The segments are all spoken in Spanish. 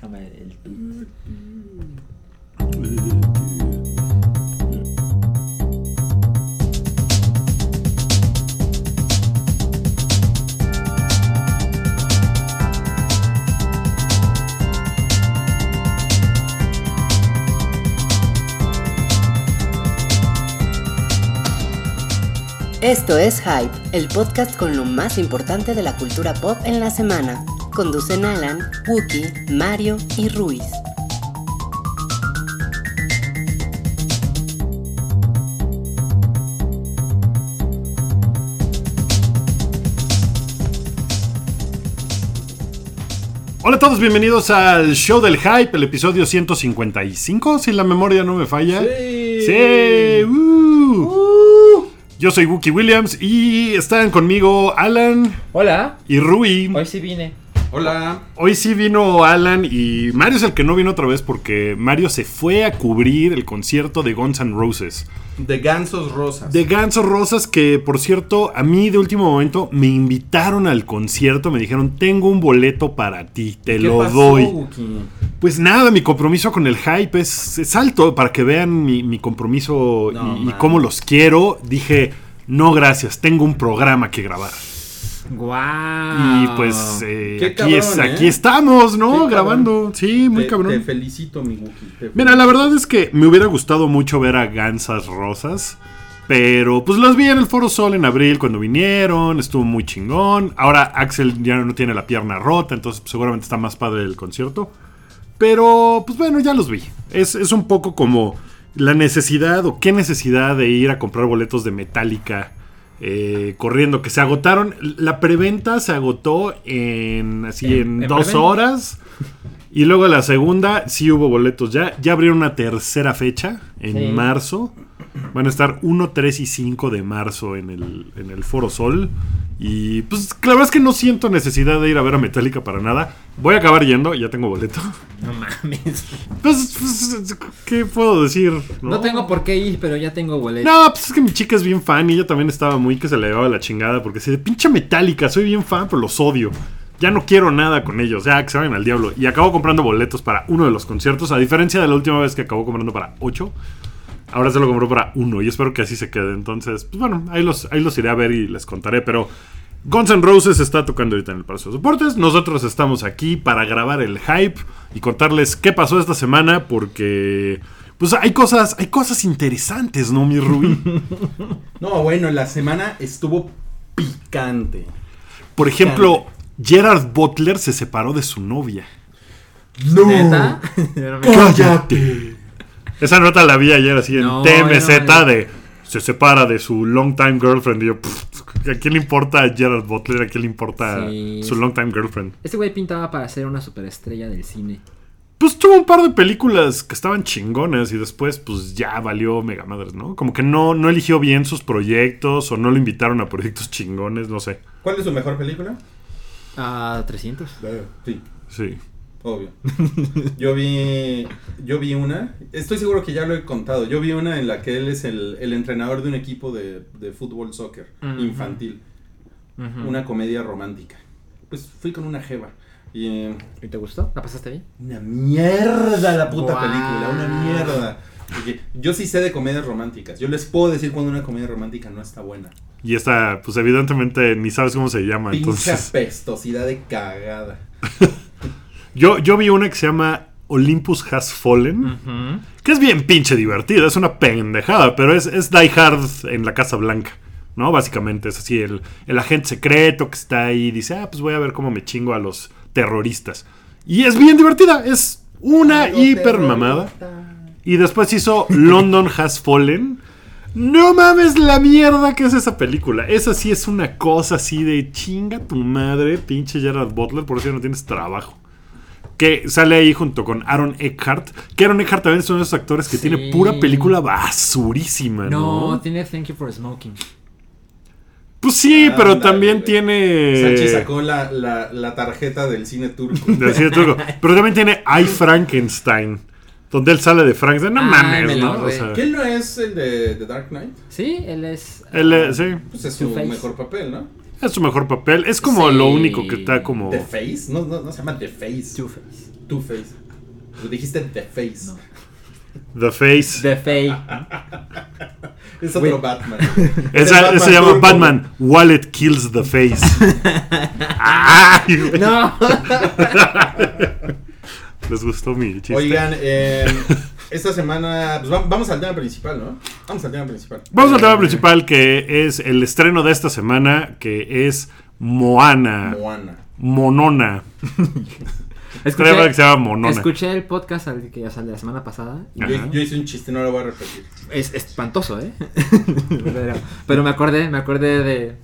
Déjame el Esto es Hype, el podcast con lo más importante de la cultura pop en la semana. Conducen Alan, Wookie, Mario y Ruiz. Hola a todos, bienvenidos al show del hype, el episodio 155, si la memoria no me falla. Sí. Sí, uh. Yo soy Wookie Williams y están conmigo Alan Hola, y Rui. hoy sí vine. Hola. Hoy sí vino Alan y Mario es el que no vino otra vez porque Mario se fue a cubrir el concierto de Guns N' Roses. De gansos rosas. De Gansos Rosas, que por cierto, a mí de último momento me invitaron al concierto, me dijeron, tengo un boleto para ti, te ¿Qué lo pasó, doy. Wookie? Pues nada, mi compromiso con el hype es, es alto para que vean mi, mi compromiso No, y, cómo los quiero. Dije, no gracias, tengo un programa que grabar. Guau. Y pues eh, Qué aquí, cabrón, es, ¿eh? aquí estamos, ¿no? Qué cabrón. Grabando. Sí, muy te, cabrón. Te felicito, mi Wookie. Mira, la verdad es que me hubiera gustado mucho ver a Gansas Rosas. Pero pues los vi en el Foro Sol en abril cuando vinieron, estuvo muy chingón. Ahora Axel ya no tiene la pierna rota, entonces pues, seguramente está más padre el concierto. Pero pues bueno, ya los vi. Es, es un poco como la necesidad o qué necesidad de ir a comprar boletos de Metallica eh, corriendo, que se agotaron. La preventa se agotó en así en, ¿En- en dos preventa? horas. Y luego la segunda, sí hubo boletos ya. Ya abrieron una tercera fecha en Sí. marzo. Van a estar 1, 3 y 5 de marzo en el, en el Foro Sol. Y pues la verdad es que no siento necesidad de ir a ver a Metallica para nada. Voy a acabar yendo, ya tengo boleto. No mames. Pues, pues, ¿qué puedo decir? No tengo por qué ir, pero ya tengo boleto. No, pues es que mi chica es bien fan y ella también estaba muy que se le llevaba la chingada porque se de pinche Metallica, soy bien fan, pero los odio. Ya no quiero nada con ellos, ya que se vayan al diablo. Y acabo comprando boletos para uno de los conciertos, a diferencia de la última vez que acabó comprando para ocho. Ahora se lo compró para uno y espero que así se quede. Entonces, pues bueno, ahí los, ahí los iré a ver y les contaré. Pero Guns N' Roses está tocando ahorita en el Palacio de Soportes. Nosotros estamos aquí para grabar el hype y contarles qué pasó esta semana porque... Pues hay cosas, hay cosas interesantes, ¿no, mi Rubí? No, bueno, la semana estuvo picante. Por ejemplo, Gerard Butler se separó de su novia. ¡No! ¿Neta? ¡Cállate! Esa nota la vi ayer así en No, TMZ no de se separa de su long time girlfriend. Y yo, "Pff, ¿a quién le importa a Gerard Butler? ¿A quién le importa Sí. su long time girlfriend? Este güey pintaba para ser una superestrella del cine. Pues tuvo un par de películas que estaban chingonas y después pues ya valió mega madres, ¿no? Como que no, no eligió bien sus proyectos o no lo invitaron a proyectos chingones, no sé. ¿Cuál es su mejor película? Ah, 300. Sí, Sí. Obvio. Yo vi, yo vi una, estoy seguro que ya lo he contado. Yo vi una en la que él es el, el entrenador de un equipo de, de fútbol soccer infantil. Una comedia romántica. Pues fui con una jeva. Y eh, ¿Y te gustó? ¿La pasaste bien? Una mierda la puta película, una mierda. Porque yo sí sé de comedias románticas. Yo les puedo decir cuando una comedia romántica no está buena. Y esta, pues evidentemente ni sabes cómo se llama. Pinche Entonces, apestosidad de cagada. yo, yo vi una que se llama Olympus Has Fallen. Que es bien pinche divertida, es una pendejada, pero es, es Die Hard en la Casa Blanca, ¿no? Básicamente es así, el, el agente secreto que está ahí y dice, ah, pues voy a ver cómo me chingo a los terroristas. Y es bien divertida, es una Algo hiper mamada. Y después hizo London Has Fallen. No mames la mierda que es esa película. Esa sí es una cosa así de chinga tu madre, pinche Gerard Butler, por eso no tienes trabajo. Que sale ahí junto con Aaron Eckhart. Que Aaron Eckhart también es uno de esos actores que Sí. tiene pura película basurísima, ¿no? No, tiene Thank You for Smoking. Pues sí, Ah, pero también tiene. Sachi sacó la, la, la tarjeta del cine turco. de cine turco. Pero también tiene I Frankenstein. Donde él sale de Frankenstein. No Ay, mames, ¿no? O sea, ¿Quién no es el de The Dark Knight? Sí, él es. él, eh, sí. Pues es su Face. mejor papel, ¿no? Es su mejor papel. Es como Sí. lo único que está como. The Face. No, no, no se llama The Face. Two Face. Tú dijiste The Face. The Face. The Faye. Es otro. Batman. Esa, se llama Batman. Wallet kills the face. Ay. No. Les gustó mi chiste. Oigan, eh, esta semana. Pues va- vamos al tema principal, ¿no? Vamos al tema principal. Vamos al tema principal que es el estreno de esta semana, que es Moana. Moana. Monona. Escuché, Creo que se llama Monona. escuché el podcast al que, o sea, de la semana pasada. y. Yo, yo hice un chiste, no lo voy a repetir. Es espantoso, ¿eh? pero, pero me acordé, me acordé de...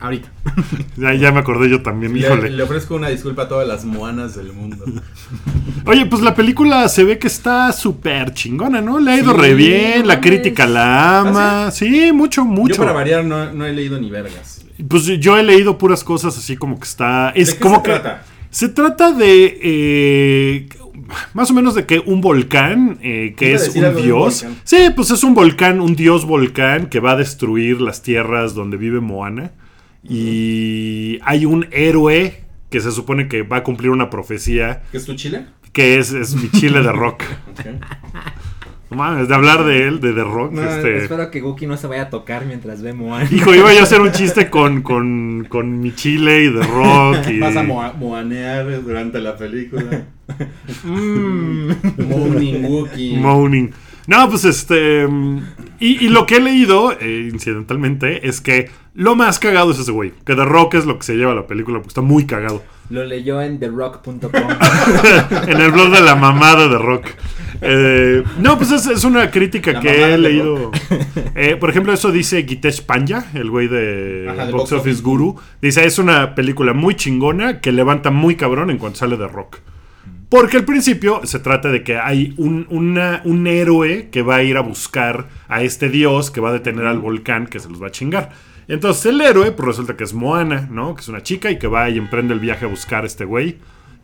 Ahorita. Ya, ya me acordé yo también, Le, híjole. le ofrezco una disculpa a todas las moanas del mundo. Oye, pues la película se ve que está súper chingona, ¿no? Le ha ido Sí, re bien, la crítica la ama. sí? mucho, mucho. Yo para variar no, no he leído ni vergas. Pues yo he leído puras cosas así como que está. Es ¿De qué como se que. trata? Se trata de. eh, más o menos de que un volcán, eh, que es un dios. Sí, pues es un volcán, un dios volcán que va a destruir las tierras donde vive Moana. Y hay un héroe que se supone que va a cumplir una profecía ¿Qué es tu chile? que es, es mi chile de rock. No mames, de hablar de él, de The Rock. No, este... Espero que Guki no se vaya a tocar mientras ve Moana. Hijo, iba yo a hacer un chiste con, con, con mi chile y The Rock. Y... Vas a moa- moanear durante la película. Mm. Mooning Wookie. Moaning. No, pues este. mm, Y, y lo que he leído, eh, incidentalmente, es que lo más cagado es ese güey. Que The Rock es lo que se lleva la película, porque está muy cagado. Lo leyó en therock.com. en el blog de la mamada de Rock. Eh, no, pues es, es una crítica La que he leído. Eh, por ejemplo, eso dice Gitesh Panja, el güey de Ajá, Box Box Office Office Guru. Dice, es una película muy chingona que levanta muy cabrón en cuanto sale de Rock. Porque al principio se trata de que hay un, una- un héroe que va a ir a buscar a este dios que va a detener al volcán que se los va a chingar. Entonces el héroe, pues resulta que es Moana, ¿no? Que es una chica y que va y emprende el viaje a buscar a este güey.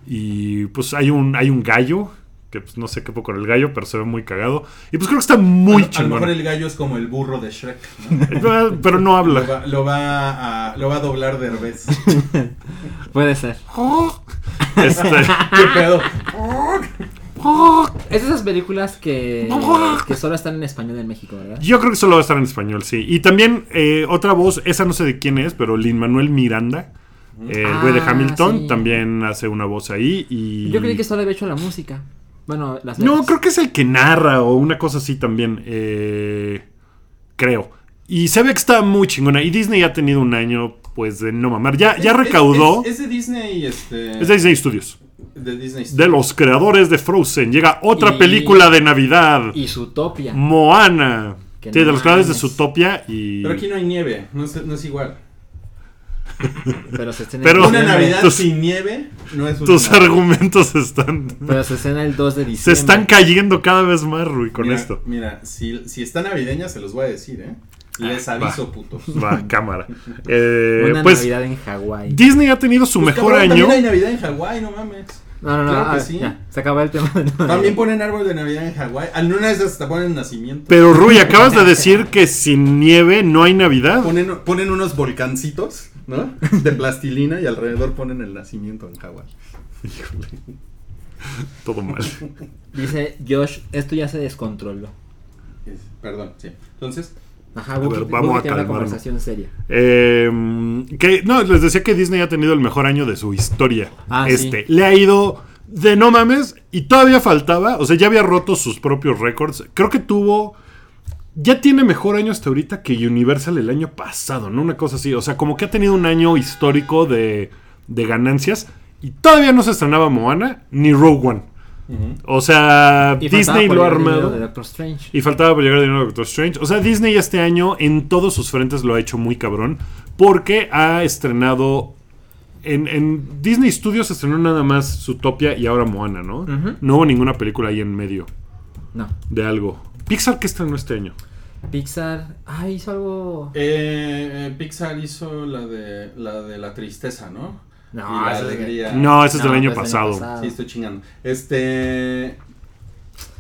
Y pues hay un, hay un gallo, que pues no sé qué poco con el gallo, pero se ve muy cagado. Y pues creo que está muy a, lo chingón. mejor el gallo es como el burro de Shrek. ¿no? Pero- no Lo, habla. va, lo, va a, lo va a doblar de revés. Puede ser. Este, ¿Qué pedo? Es de esas películas que, que solo están en español en México, ¿verdad? yo creo que solo va a estar en español, sí. Y también eh, otra voz, esa no sé de quién es, pero Lin Manuel Miranda, eh, el güey de Ah, Hamilton, sí. también hace una voz ahí. Y... Yo creí que solo había hecho la música. Bueno, las No, creo que es el que narra o una cosa así también. eh, creo. Y se ve que está muy chingona. Y Disney ha tenido un año, pues, de no mamar. Ya, ya Es- recaudó. Es, es de Disney, este. Es de Disney Studios. de Disney. De los creadores de Frozen. Llega otra Y- película de Navidad. Y Zootopia. Moana. Que Sí, no de los creadores de. Zootopia y... Pero aquí no hay nieve, no es, no es igual. Pero se estrena Una. Navidad tus- sin nieve no es Tus Navidad. argumentos están... Pero se escena el 2 de Se diciembre. están cayendo cada vez más, Rui, con mira, esto. Mira, si, si está navideña se los voy a decir, ¿eh? Les aviso, putos. Va, cámara. Eh, Una pues Navidad en Hawái. Disney ha tenido su Pues, mejor cabrón, año. También hay Navidad en Hawái, no mames. No, no, no. Claro que ah, sí. ya, se acabó el tema. También ponen árbol de Navidad en Hawái. En una de esas hasta ponen nacimiento. Pero Rui, acabas de decir que sin nieve no hay Navidad. Ponen, ponen unos volcancitos, ¿no? De plastilina y alrededor ponen el nacimiento en Hawái. Todo mal. Dice Josh, esto ya se descontroló. Es- Perdón, sí. Entonces, Ajá, A ver, Wookie- vamos a tiene una conversación seria. Eh, que no, les decía que Disney ha tenido el mejor año de su historia. Ah, este, le ha ido de no mames y todavía faltaba, o sea, ya había roto sus propios récords. Creo que tuvo ya tiene mejor año hasta ahorita que Universal el año pasado, ¿no? Una cosa así, o sea, como que ha tenido un año histórico de, de ganancias y todavía no se estrenaba Moana ni Rogue One. O sea, Y Disney lo ha armado. de Doctor Strange. Y faltaba por llegar el dinero de Doctor Strange. O sea, Disney este año en todos sus frentes lo ha hecho muy cabrón. Porque ha estrenado. En, en Disney Studios estrenó nada más Zootopia y ahora Moana, ¿no? No hubo ninguna película ahí en medio No. de algo. Pixar, ¿qué estrenó este año? Pixar. Ah, hizo algo. eh, Pixar hizo la de la de la tristeza, ¿no? No, y la esa es. No, ese es del No, año pues, pasado. Sí, estoy chingando. Este.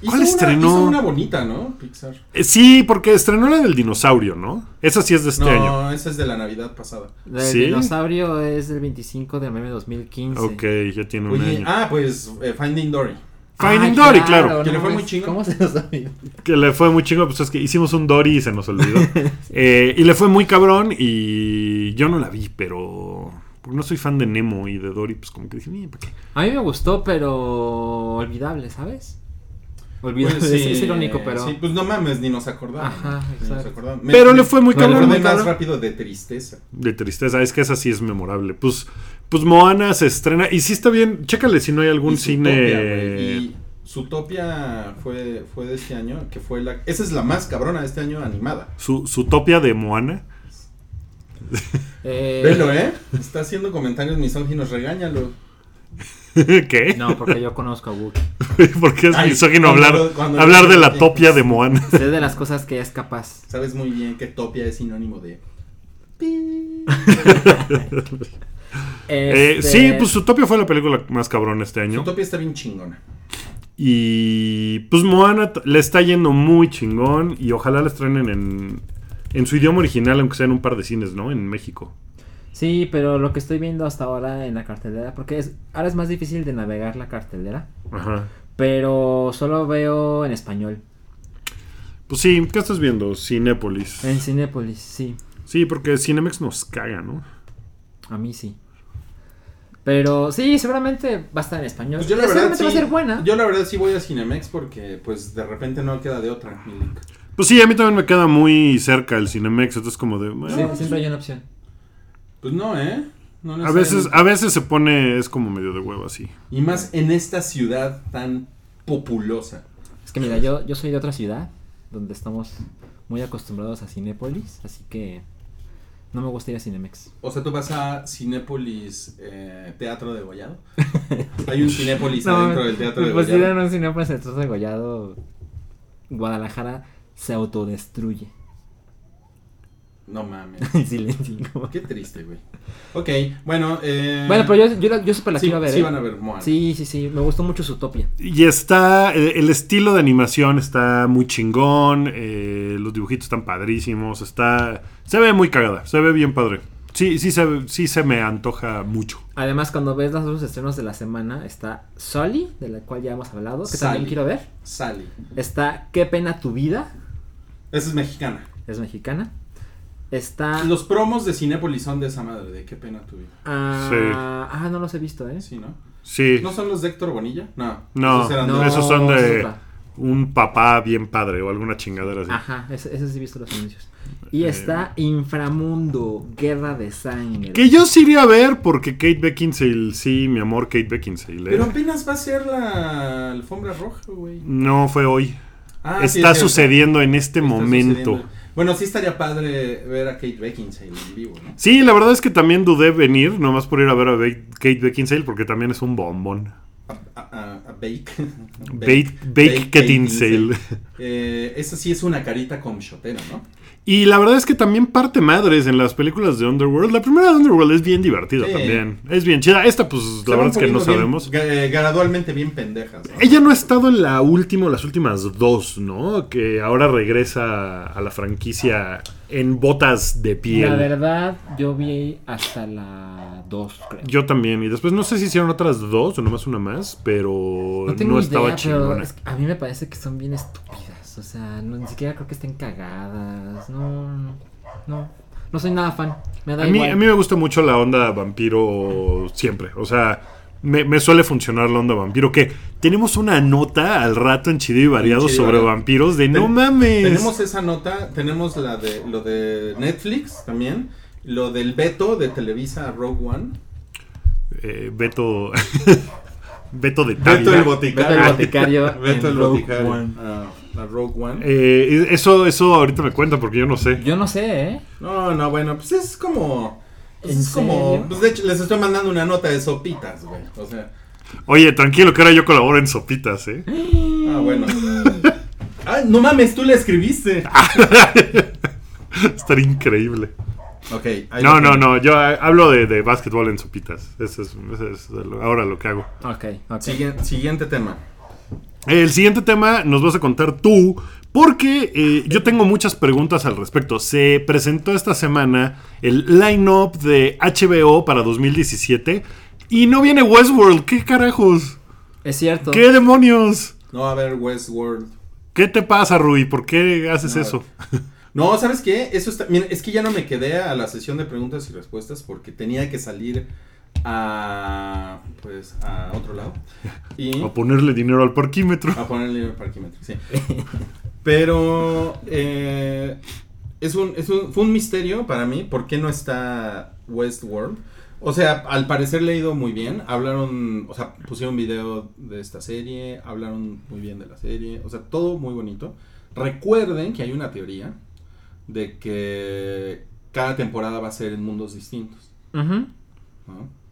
Hizo ¿Cuál una- estrenó? Hizo una bonita, ¿no? Pixar. Eh, sí, porque estrenó la del dinosaurio, ¿no? Esa sí es de este no, año. esa es de la Navidad pasada. El ¿Sí? dinosaurio es del 25 de noviembre de 2015. Ok, ya tiene un Oye, año. ah, pues eh, Finding Dory. Finding Ah, Dory, claro. Que le fue muy chingo. ¿Cómo se nos olvidó? Que le fue muy chingo, pues es que hicimos un Dory y se nos olvidó. Eh, y le fue muy cabrón y yo no la vi, pero... Porque no soy fan de Nemo y de Dory, pues como que dije, "Mira, ¿para qué? A mí me gustó, pero olvidable, ¿sabes? Olvidable, Pues, es, sí, es irónico, pero... Sí, pues no mames, ni nos acordamos. Ajá, Ni nos exacto. acordamos. Me- Pero me- le fue muy me cabrón, más rápido de tristeza. De tristeza, es que esa sí es memorable. Pues, pues Moana se estrena y sí está bien. Chécale si no hay algún Y cine... Zootopia, Zootopia fue, fue de este año, que fue la... Esa es la más cabrona de este año animada. Su, su topia de Moana. Eh, Velo, ¿eh? Está haciendo comentarios misóginos, regáñalo. ¿Qué? No, porque yo conozco a Wookiee. Porque es Ay, misógino cuando hablar, cuando hablar de la topia de Moana. Sé de las cosas que es capaz. Sabes muy bien que Topia es sinónimo de... Eh, Este, sí, pues Zootopia fue la película más cabrón este año. Zootopia está bien chingona. Y pues Moana le está yendo muy chingón. Y ojalá la estrenen en, en su idioma original, aunque sea en un par de cines, ¿no? En México. Sí, pero lo que estoy viendo hasta ahora en la cartelera, porque es, ahora es más difícil de navegar la cartelera, Ajá. pero solo veo en español. Pues sí, ¿qué estás viendo? Cinépolis. En Cinépolis, sí. Sí, porque Cinemex nos caga, ¿no? A mí sí. Pero sí, seguramente va a estar en español. Pues yo la verdad seguramente sí, va a ser buena. Yo la verdad sí voy a Cinemex porque pues de repente no queda de otra. mi link. Pues sí, a mí también me queda muy cerca el Cinemex, entonces como de... bueno, Sí, siempre hay una opción. Pues no, ¿eh? No a veces a veces se pone, es como medio de huevo así. Y más en esta ciudad tan populosa. Es que mira, yo, yo soy de otra ciudad donde estamos muy acostumbrados a Cinépolis, así que no me gusta ir a Cinemex. O sea, tú vas a Cinépolis eh, Teatro de Gollado. Hay un Cinépolis No, adentro del Teatro de pues Gollado. ir a un Cinépolis en el Degollado, Guadalajara se autodestruye. No mames. En silencio. Qué triste, güey. Ok, bueno. Eh, Bueno, pero yo, yo, la- yo la sí, quiero ver. sí ¿eh? van a ver Moana. Sí, sí, sí, me gustó mucho Zootopia. Y está, el, el estilo de animación está muy chingón, eh, los dibujitos están padrísimos, está, se ve muy cagada, se ve bien padre. Sí, sí se, sí se me antoja mucho. Además, cuando ves los otros estrenos de la semana, está Sully, de la cual ya hemos hablado, que también quiero ver. Sally. Está Qué pena tu vida, Esa es mexicana. es mexicana. Está... Los promos de Cinépolis son de esa madre, de qué pena tu vida. Ah, Sí. ah, no los he visto, ¿eh? Sí, ¿no? Sí, ¿No son los de Héctor Bonilla? No. No, Esos eran No, de- esos son de otra. un papá bien padre o alguna chingadera así. Ajá, ese, ese sí he visto los anuncios. Y Eh. está Inframundo, Guerra de Sangre. Que yo sí iría a ver porque Kate Beckinsale, sí, mi amor, Kate Beckinsale. ¿eh? Pero apenas va a ser la alfombra roja, güey. No fue hoy. Ah, sí, Está es sucediendo en este Está momento. sucediendo. Bueno, sí estaría padre ver a Kate Beckinsale en vivo, ¿no? Sí, la verdad es que también dudé venir, nomás por ir a ver a Be- Kate Beckinsale, porque también es un bombón. A, a- a- Bake. Bake, Bake Beckinsale. Eh, esa sí es una carita con ¿no? Y la verdad es que también parte madres en las películas de Underworld. La primera de Underworld es bien divertida Sí. también. Es bien chida. Esta, pues, Se la verdad es que no bien- sabemos. eh, gradualmente bien pendejas, ¿no? Ella no ha estado en la última las últimas dos, ¿no? Que ahora regresa a la franquicia en botas de piel. La verdad, yo vi hasta la 2, creo. Yo también. Y después no sé si hicieron otras dos o nomás una más, pero no, tengo estaba idea, chingona. es que a mí me parece que son bien estúpidas. O sea, no, ni siquiera creo que estén cagadas. No, no, no. No soy nada fan. Me da A mí, igual. a mí me gusta mucho la onda vampiro siempre. O sea, me, me suele funcionar la onda vampiro. Que tenemos una nota al rato en Chido y Variado Chido sobre vampiros de no mames. Tenemos esa nota, tenemos la de lo de Netflix también, lo del veto de Televisa Rogue One. Eh, Beto. Beto de Beto el boticario. Beto el boticario Beto el boticario. One. Ah, a Rogue One. Eh, eso, eso ahorita me cuenta porque yo no sé. Yo no sé, ¿eh? No, no, bueno, pues es como. pues ¿En es como. serio? Pues de hecho, les estoy mandando una nota de sopitas, güey. O sea. Oye, tranquilo que ahora yo colaboro en sopitas, ¿eh? Ah, bueno. ah, no mames, tú le escribiste. Estaría increíble. Ok. ahí No, no, no. Yo eh, hablo de, de básquetbol en sopitas. Eso es, eso es ahora lo que hago. Ok, ok. Siguiente, siguiente tema. El siguiente tema nos vas a contar tú, porque eh, yo tengo muchas preguntas al respecto. Se presentó esta semana el line-up de HBO para 2017 y no viene Westworld. ¿Qué carajos? Es cierto. ¿Qué demonios? No va a haber Westworld. ¿Qué te pasa, Rui? ¿Por qué haces No, eso? No, ¿sabes qué? Eso está. Mira, es que ya no me quedé a la sesión de preguntas y respuestas porque tenía que salir a. Pues a otro lado. Y. A ponerle dinero al parquímetro. A ponerle el parquímetro, sí. Pero. eh, es un, es un, fue un misterio para mí por qué no está Westworld. O sea, al parecer le ha ido muy bien. Hablaron, o sea, pusieron video de esta serie, hablaron muy bien de la serie, o sea, todo muy bonito. Recuerden que hay una teoría de que cada temporada va a ser en mundos distintos. ¿no?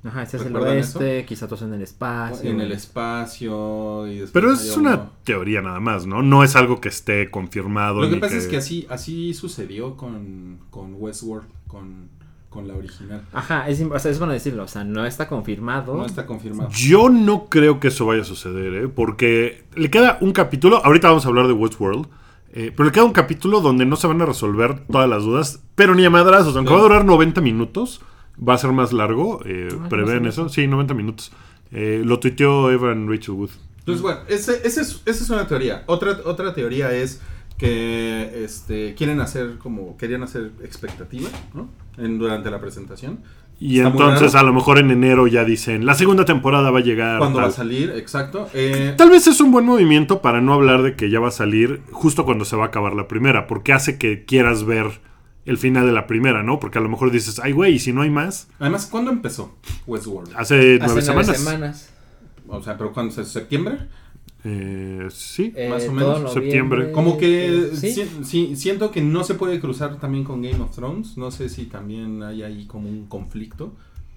Ajá, este es el ¿Recuerdan oeste, quizá todos en el espacio. En el espacio y después Pero es uno- una teoría nada más, ¿no? No es algo que esté confirmado. Lo que pasa es que así, así sucedió con, con Westworld, con, con la original. Ajá, es, o sea, es bueno decirlo, o sea, no está confirmado. No está confirmado. Yo no creo que eso vaya a suceder, ¿eh? Porque le queda un capítulo, ahorita vamos a hablar de Westworld, eh, pero le queda un capítulo donde no se van a resolver todas las dudas, pero ni a madrazos, aunque No. va a durar 90 minutos, va a ser más largo, eh, Ah, prevén no sé eso, sí, 90 minutos. Eh, lo tuiteó Evan Rachel Wood. Entonces, bueno, ese, ese es, esa es una teoría. Otra, otra teoría es que este, quieren hacer como, querían hacer expectativa, ¿no? En, durante la presentación. Y Está entonces a lo mejor en enero ya dicen, la segunda temporada va a llegar. ¿Cuándo va a tal". salir? Exacto. Eh, Tal vez es un buen movimiento para no hablar de que ya va a salir justo cuando se va a acabar la primera, porque hace que quieras ver el final de la primera, ¿no? Porque a lo mejor dices, ay, güey, ¿y si no hay más? además, ¿cuándo empezó Westworld? Hace Hace nueve semanas. O sea, ¿pero cuándo? ¿Se- ¿Septiembre? Eh, sí. Eh, Más o menos, septiembre. Como que ¿sí? si- si- siento que no se puede cruzar también con Game of Thrones. No sé si también hay ahí como un conflicto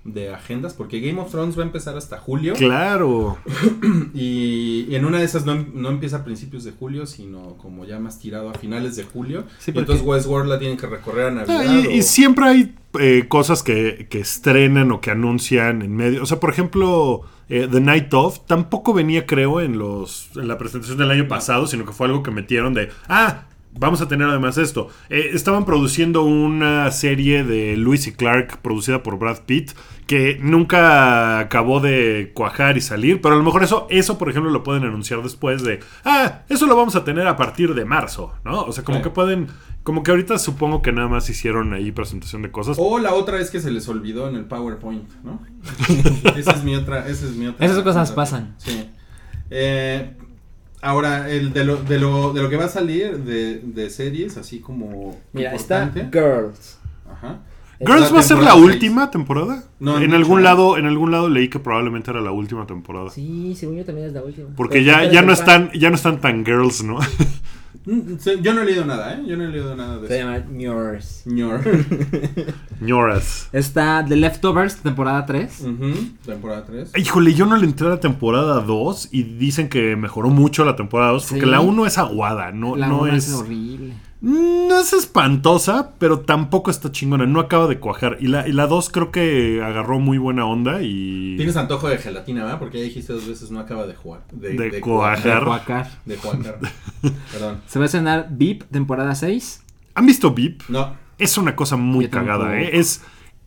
de agendas, porque Game of Thrones va a empezar hasta julio. Claro. Y, y en una de esas no, no empieza a principios de julio, sino como ya más tirado a finales de julio. Sí, porque- entonces Westworld la tienen que recorrer a Navidad. Ah, y, y siempre hay eh, cosas que, que estrenan o que anuncian en medio. O sea, por ejemplo, eh, The Night Of tampoco venía, creo, en los en la presentación del año pasado, sino que fue algo que metieron de, ah, vamos a tener además esto. Eh, estaban produciendo una serie de Lewis y Clark producida por Brad Pitt que nunca acabó de cuajar y salir, pero a lo mejor eso, eso por ejemplo, lo pueden anunciar después de, ah, eso lo vamos a tener a partir de marzo, ¿no? O sea, como Sí. que pueden, como que ahorita supongo que nada más hicieron ahí presentación de cosas. O la otra es que se les olvidó en el PowerPoint, ¿no? esa es mi otra, esa es mi otra. Esas cosas otra- pasan. Sí. Eh, ahora, el de lo, de lo, de lo que va a salir de, de series, así como Mira, está importante. Girls. Ajá. Girls la va a ser la seis. última temporada. No en algún lado, en algún lado leí que probablemente era la última temporada. Sí, según yo también es la última. Porque Pero ya, ya no están, ya no están tan girls, ¿no? Mm, Yo no he leído nada, ¿eh? Yo no he leído nada de Se eso. llama Yours. Ñor. Ñoras. Está The Leftovers, temporada 3. Ujú, Temporada 3. Híjole, yo no le entré a la temporada 2 y dicen que mejoró mucho la temporada 2 porque Sí. la 1 es aguada, no, la no una es... horrible. No es espantosa, pero tampoco está chingona, no acaba de cuajar. Y la, y la 2 creo que agarró muy buena onda y... Tienes antojo de gelatina, ¿verdad? Porque ya dijiste dos veces no acaba de jugar. De, De cuajar. De cuajar. Perdón. Se va a estrenar VIP, temporada 6. ¿Han visto VIP? No. Es una cosa muy Yo cagada. ¿eh? Es,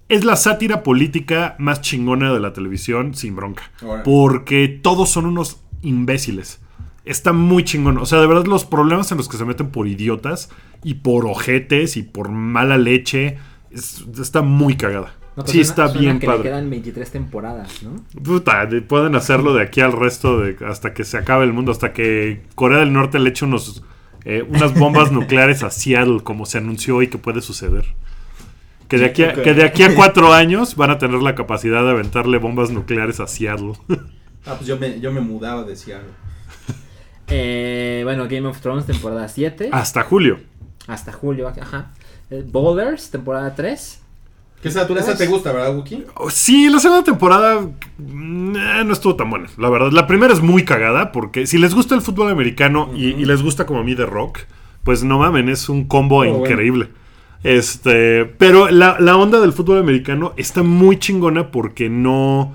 es la sátira política más chingona de la televisión, sin bronca. Ahora. Porque todos son unos imbéciles. Está muy chingón. O sea, de verdad, los problemas en los que se meten por idiotas y por ojetes y por mala leche. es- está muy cagada. No, pues sí, suena- está suena bien que le padre. quedan 23 temporadas, ¿no? Puta, de- pueden hacerlo de aquí al resto, de, hasta que se acabe el mundo, hasta que Corea del Norte le eche unos, eh, unas bombas nucleares a Seattle, como se anunció hoy que puede suceder. Que de, aquí a, que de aquí a cuatro años van a tener la capacidad de aventarle bombas nucleares a Seattle. Ah, pues yo me, yo me mudaba de Seattle. Eh, bueno, Game of Thrones, temporada 7. Hasta julio. Hasta julio, ajá. Eh, Boulders, temporada 3. Que esa, esa te gusta, ¿verdad, Wookie? Oh, Sí, la segunda temporada mm, eh, no estuvo tan buena, la verdad. La primera es muy cagada porque si les gusta el fútbol americano y, y les gusta como a mí de rock, pues no mamen, es un combo Oh, bueno. increíble. Este, pero la, la onda del fútbol americano está muy chingona porque no...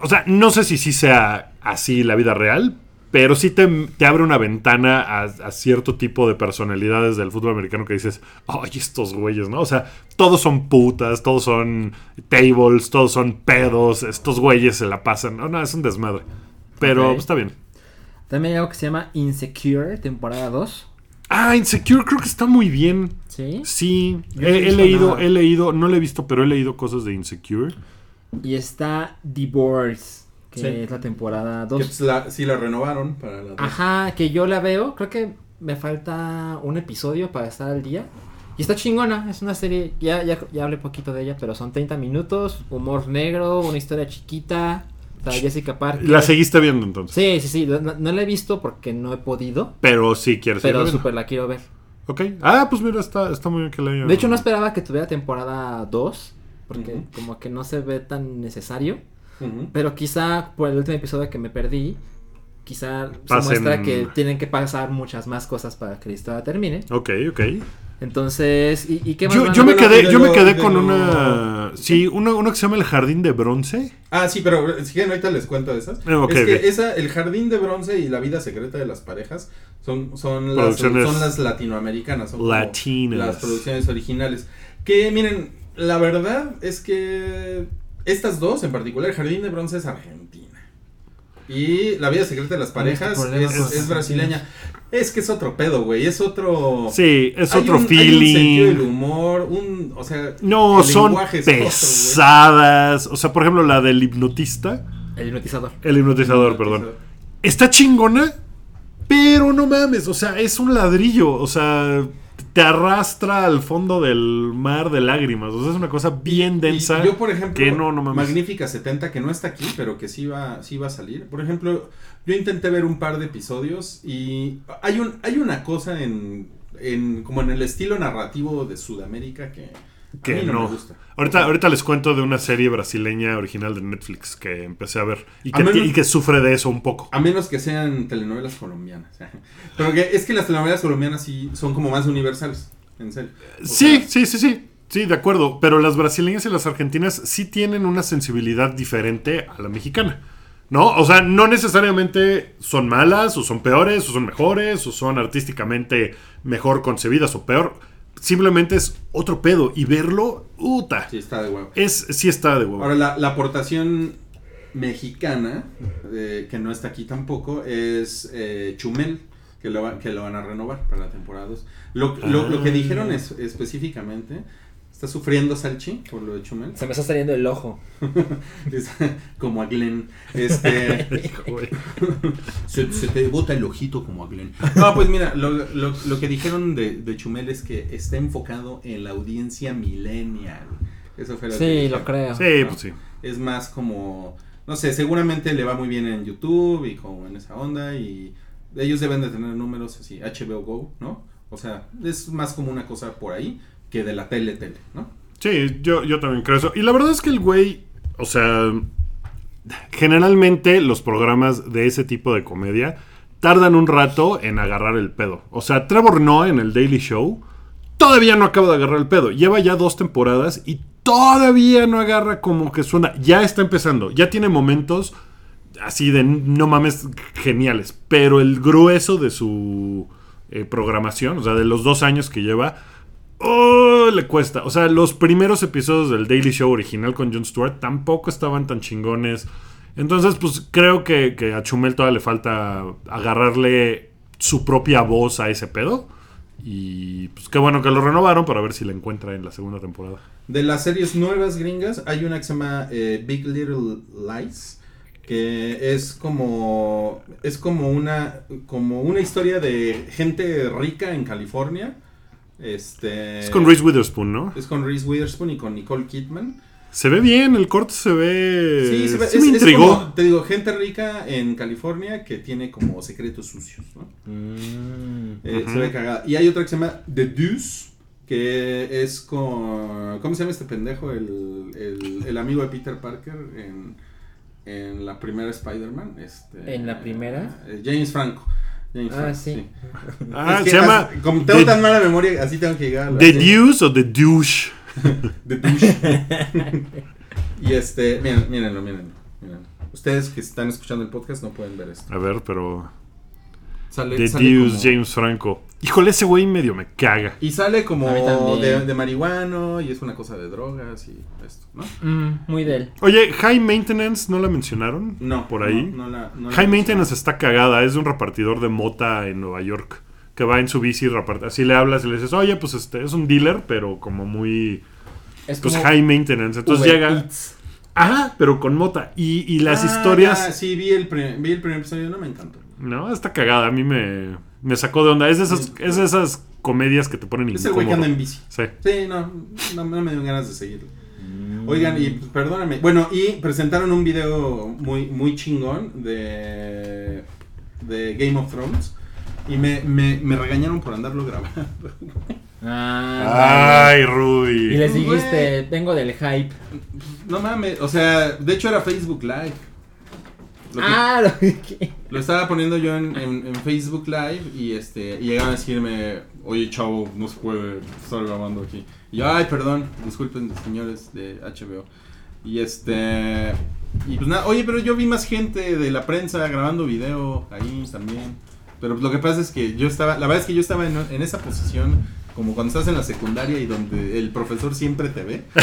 O sea, no sé si sí sea así la vida real, Pero sí te, te abre una ventana a, a cierto tipo de personalidades del fútbol americano que dices, ay, estos güeyes, ¿no? O sea, todos son putas, todos son tables, todos son pedos, estos güeyes se la pasan. No, no, es un desmadre. Pero pues, está bien. También hay algo que se llama Insecure, temporada 2. Ah, Insecure creo que está muy bien. ¿Sí? Sí, Yo he, leído, nada. he leído, no lo he visto, pero he leído cosas de Insecure. Y está Divorce, que Sí. es la temporada Que 2. pues la, sí la renovaron para la dos. Ajá, que yo la veo. Creo que me falta un episodio para estar al día. Y está chingona, es una serie, ya, ya, ya hablé poquito de ella, pero son 30 minutos, humor negro, una historia chiquita, está Jessica Parker. La seguiste viendo entonces. Sí, sí, sí, no, no la he visto porque no he podido, Pero sí quieres pero súper la quiero ver. Ok. Ah, pues mira, está, está muy bien que la haya- De hecho, no esperaba que tuviera temporada 2, porque como que no se ve tan necesario. Pero quizá por el último episodio que me perdí, quizá Pasen- se muestra que tienen que pasar muchas más cosas para que la historia termine. Ok, ok. Entonces, ¿y, y qué más? Yo, yo me quedé, yo me quedé con lo- una. Sí, uno, uno que se llama El Jardín de Bronce. Ah, sí, pero si quieren ahorita les cuento de esas. Eh, ok, es que esa, el jardín de bronce y la vida secreta de las parejas son, son, las, Producciones son las latinoamericanas. Son latinas. Las producciones originales. Que miren, la verdad es que estas dos en particular, el jardín de bronce es argentina. Y la vida secreta de las parejas problema es, brasileña. Es que es otro pedo, güey. Es otro. Sí, es hay otro un- hay un sentido del feeling. humor, un. O sea. No, el son otro, pesadas. o sea, por ejemplo, la del hipnotista. El hipnotizador. El hipnotizador, perdón. Está chingona, pero no mames. O sea, es un ladrillo. O sea, te arrastra al fondo del mar de lágrimas. O sea, es una cosa bien Y densa. yo, por ejemplo, que no, no mames. Magnífica 70, que no está aquí, pero que sí va, sí va a salir. Por ejemplo, yo intenté ver un par de episodios y hay, un, hay una cosa en, en como en el estilo narrativo de Sudamérica que, Que no, no. me gusta. Ahorita, ahorita les cuento de una serie brasileña original de Netflix que empecé a ver y A que, menos- y que sufre de eso un poco. A menos que sean telenovelas colombianas. Pero que es que las telenovelas colombianas sí son como más universales, en serio. O Sí, sea, sí, sí, sí. Sí, de acuerdo. Pero las brasileñas y las argentinas sí tienen una sensibilidad diferente a la mexicana. ¿No? O sea, no necesariamente son malas, o son peores, o son mejores, o son artísticamente mejor concebidas o peor. Simplemente es otro pedo. Y verlo, puta. Sí, está de huevo. Es, sí está de huevo. Ahora, la, la aportación mexicana, eh, que no está aquí tampoco, es eh, Chumel, que lo, va- que lo van a renovar para la temporada 2. Lo, lo- lo que Ah. dijeron es, específicamente, está sufriendo Salchi por lo de Chumel, Se me está saliendo el ojo. Como a Glenn. Este, se, se te bota el ojito como a Glenn. No, pues mira, lo, lo- lo que dijeron de, de Chumel es que está enfocado en la audiencia millennial. Eso fue lo que Sí, lo creo. Sí, pues sí. es más como, no sé, seguramente le va muy bien en YouTube y como en esa onda y ellos deben de tener números así, HBO Go, ¿no? O sea, es más como una cosa por ahí que de la tele tele, ¿no? Sí, yo, yo también creo eso. Y la verdad es que el güey, o sea, generalmente los programas de ese tipo de comedia tardan un rato en agarrar el pedo. O sea, Trevor Noah en el Daily Show todavía no acaba de agarrar el pedo. Lleva ya dos temporadas y todavía no agarra como que suena. Ya está empezando, ya tiene momentos así de no mames geniales. Pero el grueso de su eh, programación, o sea, de los dos años que lleva, oh, le cuesta. O sea, los primeros episodios del Daily Show original con Jon Stewart tampoco estaban tan chingones. Entonces, pues creo que, a Chumel todavía le falta agarrarle su propia voz a ese pedo. Y pues qué bueno que lo renovaron para ver si la encuentra en la segunda temporada. De las series nuevas gringas, hay una que se llama eh, Big Little Lies, que es como es como una como una historia de gente rica en California. Este Es con Reese Witherspoon, ¿no? es con Reese Witherspoon y con Nicole Kidman. Se ve bien, el corte se ve. Sí, se ve- sí es- me es intrigó. como, te digo, gente rica en California que tiene como secretos sucios, ¿no? Mm. Eh. Se ve cagada. Y hay otra que se llama The Deuce, que es con... ¿Cómo se llama este pendejo? El, el, el amigo de Peter Parker en, en la primera Spider-Man. Este, ¿En la primera? eh, James Franco. Ah, sí. Ah, Es que se llama as- Como tengo The- tan mala memoria, así tengo que llegar ¿The Deuce o The Douche? The Douche. y este, miren, mírenlo, mírenlo, mírenlo. Ustedes que están escuchando el podcast no pueden ver esto. A ver, pero. Sale, de sale Deus como- James Franco. Híjole, ese güey medio me caga. Y sale como de, de marihuano y es una cosa de drogas y esto, ¿no? Mm, muy de él. Oye, High Maintenance, ¿no la mencionaron? No. Por ahí. No, no la- no la High. Maintenance está cagada, es de un repartidor de mota en Nueva York. Que va en su bici y reparte. Así le hablas y le dices, oye, pues este es un dealer, pero como muy. Es Pues como high maintenance. Entonces Uber llega. Eats. Ajá, pero con mota. Y, y las Ah, historias. ya, sí, vi el, vi el primer episodio, no me encantó. No, está cagada. A mí me, me sacó de onda. Es de esas, es de esas comedias que te ponen Es el güey que anda en bici. Sí. Sí, no, no, no me dio ganas de seguirlo. Oigan, y perdóname. Bueno, y presentaron un video muy, muy chingón de, de Game of Thrones. Y me, me, me regañaron por andarlo grabando. Ah, Ay, Y Rudy. les Güey. dijiste, vengo del hype. No mames, o sea, de hecho era Facebook Live. Lo, que- Ah, lo que- lo estaba poniendo yo en, en- en Facebook Live y este y llegaban a decirme, oye chavo, no se puede estar grabando aquí. Y yo, ay, perdón, disculpen señores de HBO. Y este y pues nada, oye, pero yo vi más gente de la prensa grabando video ahí también. Pero lo que pasa es que yo estaba, la verdad es que yo estaba en, en esa posición como cuando estás en la secundaria y donde el profesor siempre te ve.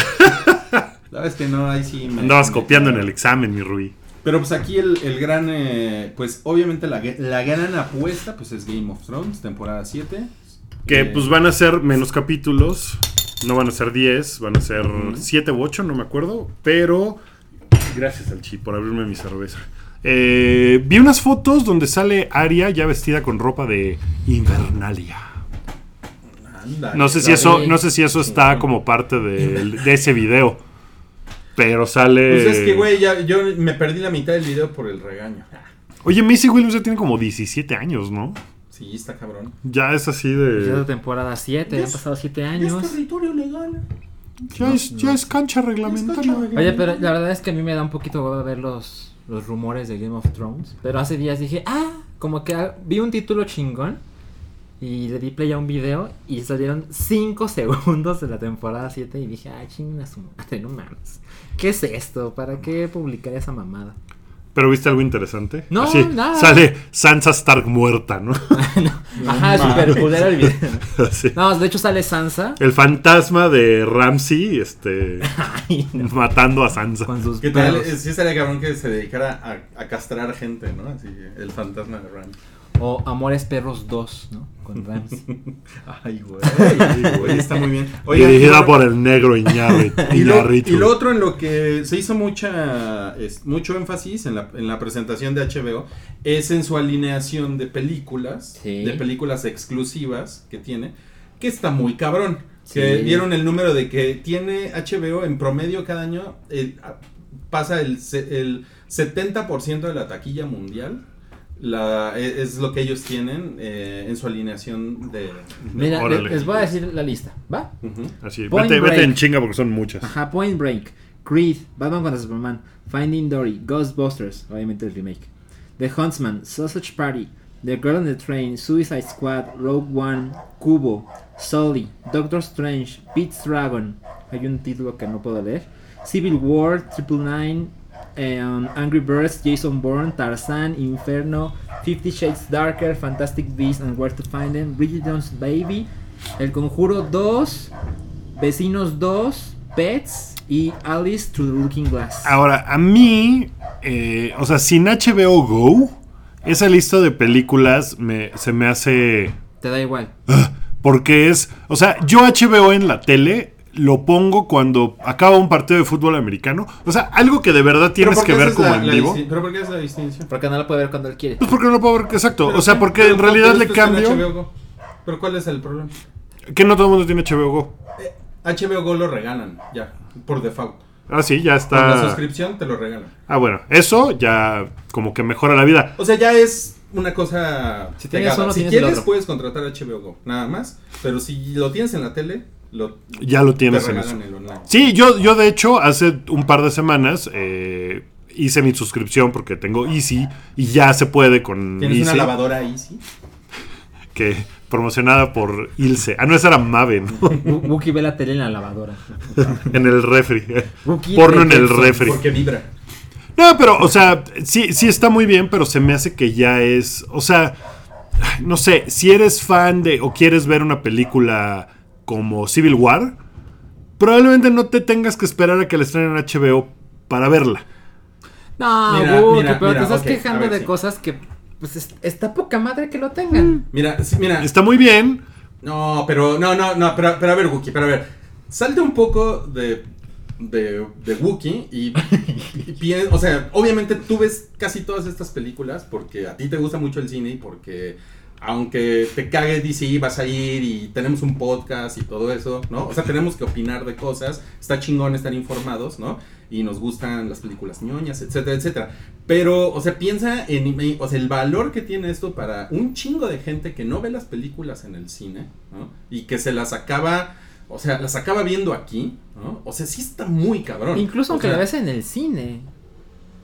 La verdad es que no, ahí sí me... Andabas me- copiando en el examen, mi Rudy. Pero pues aquí el, el gran, eh, pues obviamente la, la gran apuesta pues es Game of Thrones, temporada 7. Que Eh, pues van a ser menos capítulos. No van a ser 10, van a ser Ujú. 7 u 8, no me acuerdo. Pero. Gracias al chi por abrirme mi cerveza. Eh, vi unas fotos donde sale Aria ya vestida con ropa de Invernalia. No sé si eso, no sé si eso está como parte de, ese video. Pero sale. Pues es que, güey, ya, yo me perdí la mitad del video por el regaño. Oye, Macy Williams ya tiene como 17 años, ¿no? Sí, está cabrón. Ya es así Ya es de. temporada 7, han pasado 7 años. territorio legal. Ya es, ya es cancha reglamentaria. Oye, pero la verdad es que a mí me da un poquito hueva ver los, los rumores de Game of Thrones. Pero hace días dije, ah, como que vi un título chingón. Y le di play a un video y salieron 5 segundos de la temporada 7 y dije, ah, chinga su madre, no mames. ¿Qué es esto? ¿Para qué publicar esa mamada? Pero viste algo interesante. No, Así, nada. Sale Sansa Stark muerta, ¿no? Ajá, super culero el video. No, de hecho sale Sansa El fantasma de Ramsey, este, Ay, no, matando a Sansa. con sus ¿Qué tal? Sí estaría cabrón que se dedicara a, a castrar gente, ¿no? Así, el fantasma de Ram. O Amores Perros 2, ¿no? Con Ramsey. Ay, güey. ay, güey, está muy bien. Dirigida por el negro Iñárritu. Y lo, Iñárritu. y lo otro en lo que se hizo mucha es, mucho énfasis en la, en la presentación de HBO es en su alineación de películas, Sí. de películas exclusivas que tiene, que está muy cabrón. Que vieron el número de que tiene HBO en promedio cada año, eh, pasa el, se- el 70% de la taquilla mundial. La, e- es lo que ellos tienen eh, en su alineación de... de- Mira, le- les voy a decir la lista, ¿va? Ujú. Así, Point vete, vete en chinga porque son muchas. Ajá, Point Break, Creed, Batman contra Superman, Finding Dory, Ghostbusters, obviamente el remake, The Huntsman, Sausage Party, The Girl on the Train, Suicide Squad, Rogue One, Kubo, Sully, Doctor Strange, Pete's Dragon, hay un título que no puedo leer, Civil War, Triple Nine, um, Angry Birds, Jason Bourne, Tarzan, Inferno, Fifty Shades Darker, Fantastic Beasts and Where to Find Them, Bridget Jones Baby, El Conjuro 2, Vecinos 2, Pets y Alice Through the Looking Glass. Ahora, a mí, eh, o sea, sin HBO Go, esa lista de películas me, se me hace... Te da igual. Porque es, o sea, yo HBO en la tele lo pongo cuando acaba un partido de fútbol americano. O sea, algo que de verdad tienes ¿por que ver como la- en la vivo. ¿Pero por qué es la distinción? Porque no lo puede ver cuando él quiere. Pues porque no lo puedo ver, exacto. Pero O sea, porque en realidad le está cambio HBO Go. Pero ¿cuál es el problema? que no todo el mundo tiene HBO Go. Eh, HBO Go lo regalan, ya, por default. Ah, sí, ya Con la está. suscripción te lo regalan. Ah, bueno, eso ya como que mejora la vida. O sea, ya es una cosa. Si tienes uno, si tienes quieres, puedes contratar HBO Go, nada más. Pero si lo tienes en la tele, lo Ya lo tienes en eso. regalan el online. Sí, yo, yo de hecho hace un par de semanas eh, hice mi suscripción porque tengo Easy y ya se puede con Tienes una lavadora Easy. que promocionada por Ilse. Ah, no, esa era Maven Wu- Wookie ve la tele en la lavadora. en el refri. Wookie Porno en el refri. Porque vibra. No, pero, o sea, sí, sí está muy bien, pero se me hace que ya es. O sea, no sé, si eres fan de o quieres ver una película como Civil War, probablemente no te tengas que esperar a que la estrenen en HBO para verla. No, Mira, Wookie, mira, pero mira, te estás quejando ver, de sí. cosas que pues es- está poca madre que lo tengan. Mira, sí, mira. Está muy bien. No, pero, no, no, no, pero, pero a ver, Wookie, pero a ver. Salte un poco de, de, de Wookie y, y pien- o sea, obviamente tú ves casi todas estas películas porque a ti te gusta mucho el cine y porque aunque te cague DC vas a ir y tenemos un podcast y todo eso, ¿no? O sea, tenemos que opinar de cosas, está chingón estar informados, ¿no? Y nos gustan las películas ñoñas, etcétera, etcétera. Pero, o sea, piensa en, o sea, el valor que tiene esto para un chingo de gente que no ve las películas en el cine, ¿no? Y que se las acaba, o sea, las acaba viendo aquí, ¿no? O sea, sí está muy cabrón. Incluso O aunque sea, la ves en el cine.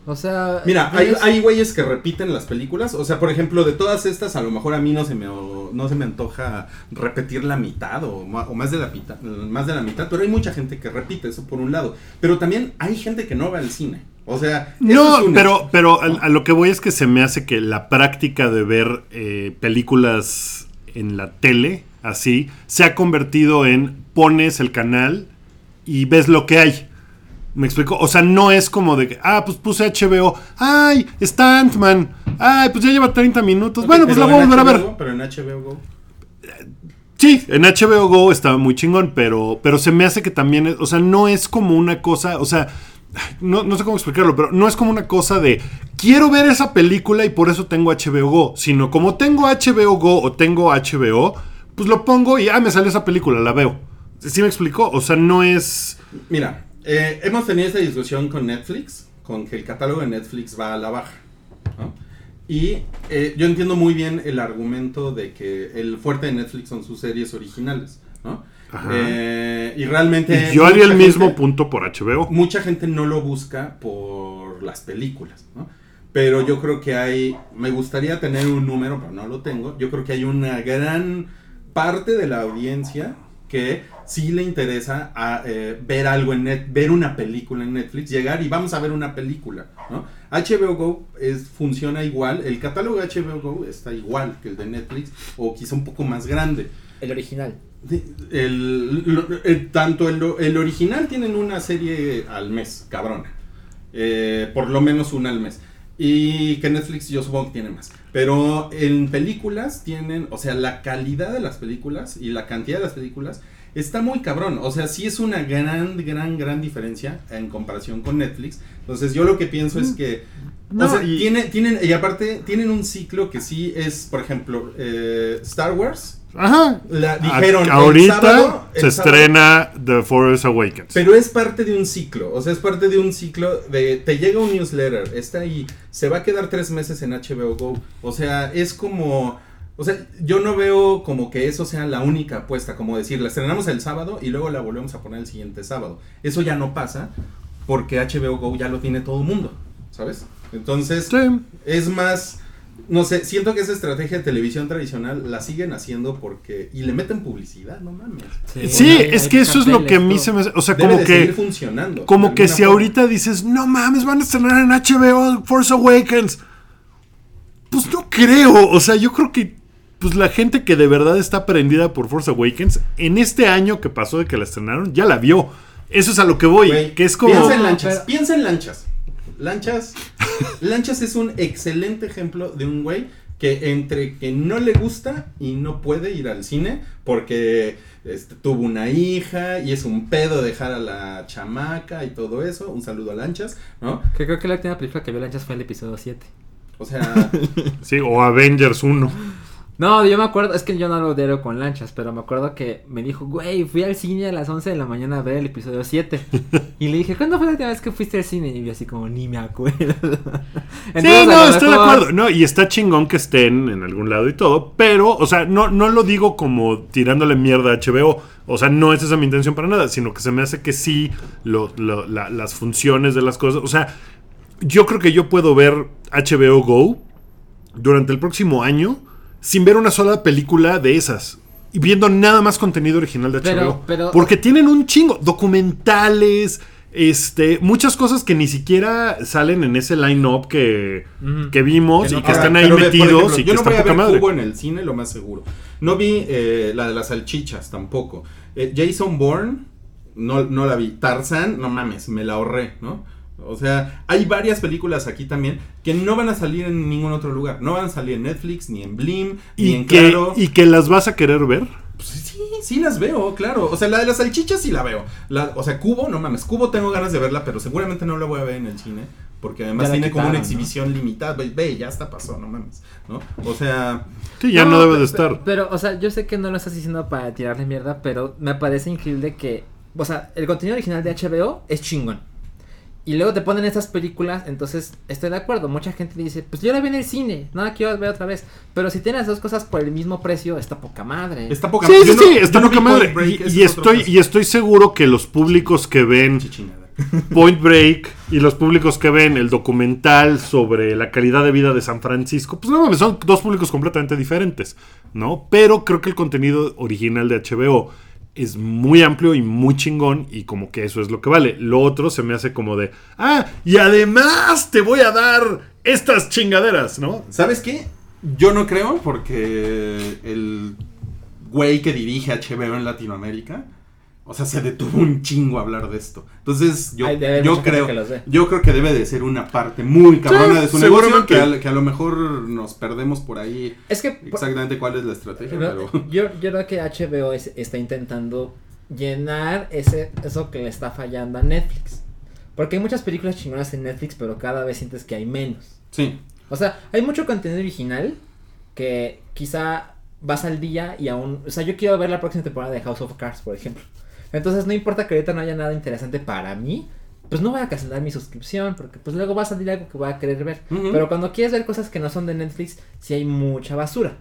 O sea. Mira, hay, hay güeyes que repiten las películas. O sea, por ejemplo, de todas estas, a lo mejor a mí no se me, o- no se me antoja repetir la mitad o, más, de la mitad, más de la mitad. Pero hay mucha gente que repite eso por un lado. Pero también hay gente que no va al cine. O sea, eso No, es un pero, pero a, a lo que voy es que se me hace que la práctica de ver eh, películas en la tele, así, se ha convertido en pones el canal y ves lo que hay. ¿Me explico? O sea, no es como de que, ah, pues puse HBO, ay, está Ant-Man, ay, pues ya lleva 30 minutos, bueno, pues la voy a volver a ver. Go, Pero en HBO Go. Sí, en HBO Go estaba muy chingón, pero, pero se me hace que también, es- o sea, no es como una cosa, o sea, no, no sé cómo explicarlo, pero no es como una cosa de quiero ver esa película y por eso tengo HBO Go, sino como tengo HBO Go o tengo HBO, pues lo pongo y ah, me salió esa película, la veo. ¿Sí me explicó? O sea, no es... Mira, eh, hemos tenido esta discusión con Netflix, con que el catálogo de Netflix va a la baja. ¿no? Y eh, yo entiendo muy bien el argumento de que el fuerte de Netflix son sus series originales. ¿no? Eh, y realmente... Yo haría el mismo punto por HBO. mucha gente no lo busca por las películas, ¿no? Pero yo creo que hay, me gustaría tener un número, pero no lo tengo. Yo creo que hay una gran parte de la audiencia que sí le interesa a, eh, ver algo en net, ver una película en Netflix, llegar y vamos a ver una película, ¿no? HBO Go es, funciona igual, el catálogo de HBO Go está igual que el de Netflix o quizá un poco más grande. El original. El, lo- el- tanto el, el original tienen una serie al mes, cabrona. Eh, por lo menos una al mes. Y que Netflix yo supongo que tiene más. Pero en películas tienen, o sea, la calidad de las películas y la cantidad de las películas está muy cabrón. O sea, sí es una gran, gran, gran diferencia en comparación con Netflix. Entonces yo lo que pienso es que... No, o sea, y- tiene, tienen, y aparte tienen un ciclo que sí es, por ejemplo, eh, Star Wars. Ajá. La, A- dijeron, el ahorita sábado- el se sábado- estrena The Force Awakens. Pero es parte de un ciclo, o sea, es parte de un ciclo de, te llega un newsletter, está ahí, se va a quedar tres meses en HBO Go, o sea, es como, o sea, yo no veo como que eso sea la única apuesta, como decir, la estrenamos el sábado y luego la volvemos a poner el siguiente sábado. Eso ya no pasa porque HBO Go ya lo tiene todo el mundo, ¿sabes? Entonces, Sí. es más, no sé, siento que esa estrategia de televisión tradicional la siguen haciendo porque, y le meten publicidad, no mames. Sí, hay- es hay que eso es lo que a mí se me. O sea, Debe como de que. seguir funcionando. Como que si forma. ahorita dices, no mames, van a estrenar en HBO Force Awakens. Pues no creo. O sea, yo creo que pues la gente que de verdad está prendida por Force Awakens, en este año que pasó de que la estrenaron, ya la vio. Eso es a lo que voy. Que es como. Piensa en lanchas. pero- Piensa en lanchas. Lanchas. lanchas es un excelente ejemplo de un güey que entre que no le gusta y no puede ir al cine porque este, tuvo una hija y es un pedo dejar a la chamaca y todo eso. Un saludo a lanchas, ¿no? Que creo que la última película que vio Lanchas fue el episodio 7. O sea, Sí, o Avengers 1. No, yo me acuerdo, es que yo no lo diario con lanchas, pero me acuerdo que me dijo, güey, fui al cine a las 11 de la mañana a ver el episodio 7. y le dije, ¿cuándo fue la última vez que fuiste al cine? Y yo así como, ni me acuerdo. sí, Entonces, no, estoy de acuerdo. No, y está chingón que estén en algún lado y todo. Pero, o sea, no, no lo digo como tirándole mierda a HBO. O sea, no es esa mi intención para nada. Sino que se me hace que sí lo- lo- la- las funciones de las cosas. O sea, yo creo que yo puedo ver HBO Go durante el próximo año sin ver una sola película de esas. Y viendo nada más contenido original de HBO. Pero- pero- porque tienen un chingo. Documentales. Este, muchas cosas que ni siquiera salen en ese line-up que, Ujú. que vimos Que no- y que Ahora, están ahí metidos ejemplo, y que yo no está voy a poca ver madre. Cubo en el cine, lo más seguro. No vi eh, la de las salchichas tampoco. Eh, Jason Bourne, no, no la vi. Tarzan, no mames, me la ahorré, ¿no? O sea, hay varias películas aquí también que no van a salir en ningún otro lugar. No van a salir en Netflix, ni en Blim, ni en que, Claro. y que las vas a querer ver. Pues sí, sí las veo, claro. O sea, la de las salchichas sí la veo. La, o sea, Cubo, no mames. Cubo tengo ganas de verla, pero seguramente no la voy a ver en el cine. Porque además tiene como una exhibición limitada. Ve, ve, ya hasta pasó, no mames. ¿no? O sea, Sí, ya no, debe de estar. Pero, o sea, yo sé que no lo estás diciendo para tirarle mierda, pero me parece increíble que, o sea, el contenido original de HBO es chingón. Y luego te ponen estas películas, entonces estoy de acuerdo. Mucha gente dice, pues yo la vi en el cine, no la quiero ver otra vez. Pero si tienes las dos cosas por el mismo precio, está poca madre. está poca Sí, sí, no- sí, yo está poca madre. Break, Y, es estoy, y estoy seguro que los públicos que ven. Point Break y los públicos que ven el documental sobre la calidad de vida de San Francisco, pues no mames, son dos públicos completamente diferentes, ¿no? Pero creo que el contenido original de HBO es muy amplio y muy chingón y como que eso es lo que vale. Lo otro se me hace como de, ah, y además te voy a dar estas chingaderas, ¿no? ¿Sabes qué? Yo no creo porque el güey que dirige HBO en Latinoamérica, o sea, se detuvo un chingo a hablar de esto. Entonces, yo, Ay, yo creo que yo creo que debe de ser una parte muy cabrona Sí, de su negocio seguramente. que a, que a lo mejor nos perdemos por ahí Es que, por- exactamente cuál es la estrategia, pero pero yo, yo creo que HBO es- está intentando llenar ese, eso que le está fallando a Netflix. Porque hay muchas películas chingonas en Netflix, pero cada vez sientes que hay menos. sí. O sea, hay mucho contenido original que quizá vas al día y aún... O sea, yo quiero ver la próxima temporada de House of Cards, por ejemplo. Entonces, no importa que ahorita no haya nada interesante para mí, pues no voy a cancelar mi suscripción, porque pues luego va a salir algo que voy a querer ver. Pero cuando quieres ver cosas que no son de Netflix, sí hay mucha basura.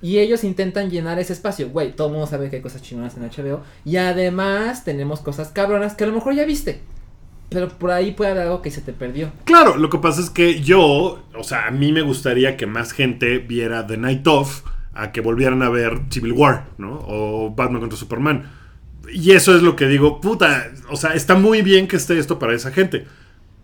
Y ellos intentan llenar ese espacio. Güey, todo el mundo sabe que hay cosas chingonas en HBO. Y además tenemos cosas cabronas que a lo mejor ya viste. Pero por ahí puede haber algo que se te perdió. Claro, lo que pasa es que yo, o sea, a mí me gustaría que más gente viera The Night Of a que volvieran a ver Civil War, ¿no? O Batman contra Superman. Y eso es lo que digo, puta, o sea, está muy bien que esté esto para esa gente.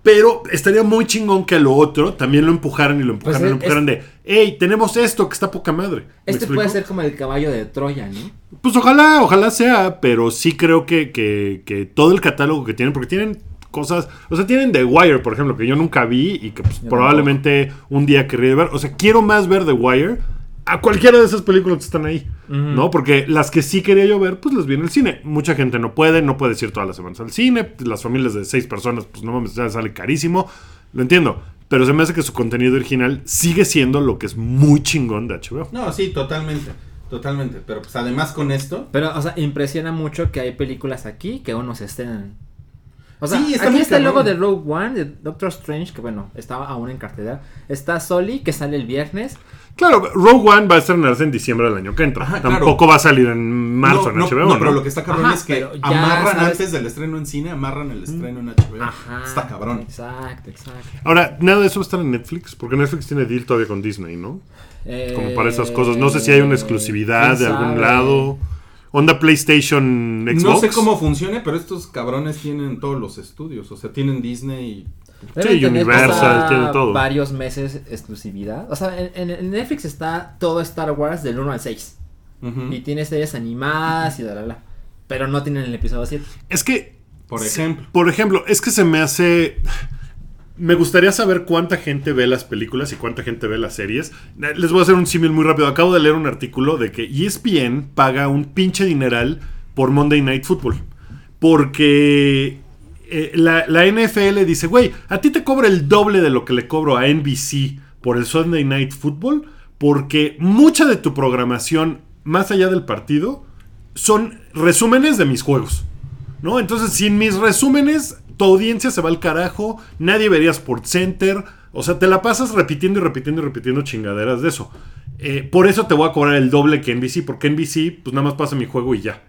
Pero estaría muy chingón que a lo otro también lo empujaran y lo empujaran Pues y lo es- empujaran de, hey, tenemos esto que está poca madre. ¿Me Este puede ser como el caballo de Troya, ¿no? Pues ojalá, ojalá sea, pero sí creo que, que, que todo el catálogo que tienen, porque tienen cosas, o sea, tienen The Wire, por ejemplo, que yo nunca vi y que pues, probablemente un día querría ver. O sea, quiero más ver The Wire a cualquiera de esas películas que están ahí. ¿no? Porque las que sí quería yo ver, pues las vi en el cine. Mucha gente no puede, no puede ir todas las semanas al cine. Las familias de seis personas, pues no mames, ya sale carísimo. Lo entiendo. Pero se me hace que su contenido original sigue siendo lo que es muy chingón de HBO. No, sí, totalmente. Totalmente. Pero pues además con esto. Pero, o sea, impresiona mucho que hay películas aquí que aún no se. O sea, Sí, está aquí está el logo de Rogue One, de Doctor Strange, que bueno, estaba aún en cartelera. Está Soli, que sale el viernes. Claro, Rogue One va a estrenarse en diciembre del año que entra. Ajá, claro. Tampoco va a salir en marzo no, en HBO, no, ¿no? pero lo que está cabrón Ajá, es que amarran sabes- antes del estreno en cine, amarran el estreno en HBO. Ajá. Está cabrón. Exacto, exacto. Ahora, nada de eso va a estar en Netflix, porque Netflix tiene deal todavía con Disney, ¿no? Como para esas cosas. No sé si hay una exclusividad Eh, ¿quién de algún sabe? lado. Onda PlayStation Xbox. No sé cómo funcione, pero estos cabrones tienen todos los estudios. O sea, tienen Disney y. Deben tener Universal, tiene todo. varios meses exclusividad. O sea, en, Netflix está todo Star Wars del 1 al 6. Ujú. Y tiene series animadas y la la la. Pero no tienen el episodio 7. Es que. Por sí, ejemplo. Por ejemplo, es que se me hace. Me gustaría saber cuánta gente ve las películas y cuánta gente ve las series. Les voy a hacer un símil muy rápido. Acabo de leer un artículo de que ESPN paga un pinche dineral por Monday Night Football. Porque eh, la, NFL dice, güey, a ti te cobra el doble de lo que le cobro a NBC por el Sunday Night Football. Porque mucha de tu programación, más allá del partido, son resúmenes de mis juegos. ¿No? Entonces, sin mis resúmenes, tu audiencia se va al carajo, nadie vería Sports Center, o sea, te la pasas repitiendo y repitiendo y repitiendo chingaderas de eso. Eh, por eso te voy a cobrar el doble que NBC, porque NBC, pues nada más pasa mi juego y ya.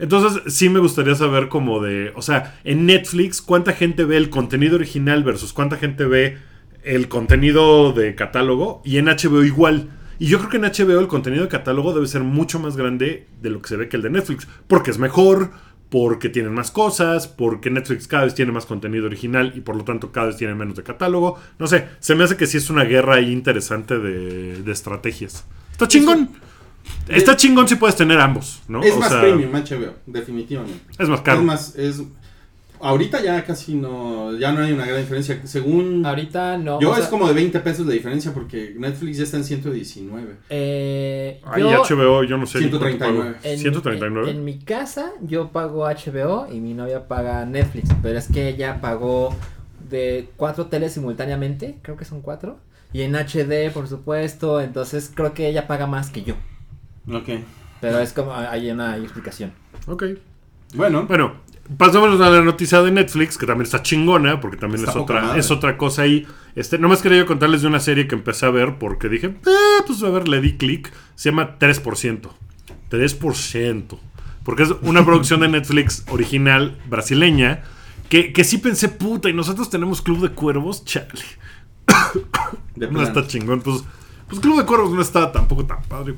Entonces, sí me gustaría saber como de, o sea, en Netflix, cuánta gente ve el contenido original versus cuánta gente ve el contenido de catálogo, y en HBO igual. Y yo creo que en HBO el contenido de catálogo debe ser mucho más grande de lo que se ve que el de Netflix, porque es mejor, porque tienen más cosas, porque Netflix cada vez tiene más contenido original y por lo tanto cada vez tiene menos de catálogo. No sé, se me hace que sí es una guerra ahí interesante de, de estrategias. Está chingón. Está chingón si puedes tener ambos, ¿no? Es O más sea, premium HBO, definitivamente. Es más caro. Es más, es... Ahorita ya casi no, ya no hay una gran diferencia. Según Ahorita no. yo o sea, es como de 20 pesos de diferencia porque Netflix ya está en 119. eh, Ay, yo- HBO, yo no sé. ni cuánto 139. pago. En, 139. En, en mi casa yo pago HBO y mi novia paga Netflix, pero es que ella pagó de cuatro teles simultáneamente, creo que son cuatro, y en HD por supuesto, entonces creo que ella paga más que yo, Ok. pero es como hay una explicación. Ok. Bueno, Bueno, pasamos a la noticia de Netflix, que también está chingona, porque también Está es otra, madre. es otra cosa ahí. Este, nomás quería yo contarles de una serie que empecé a ver porque dije, eh, pues a ver, le di clic. Se llama 3%. 3%. Porque es una producción de Netflix original brasileña. Que, que sí pensé, puta, y nosotros tenemos Club de Cuervos, chale. de No está chingón. Pues, pues Club de Cuervos no está tampoco tan padre.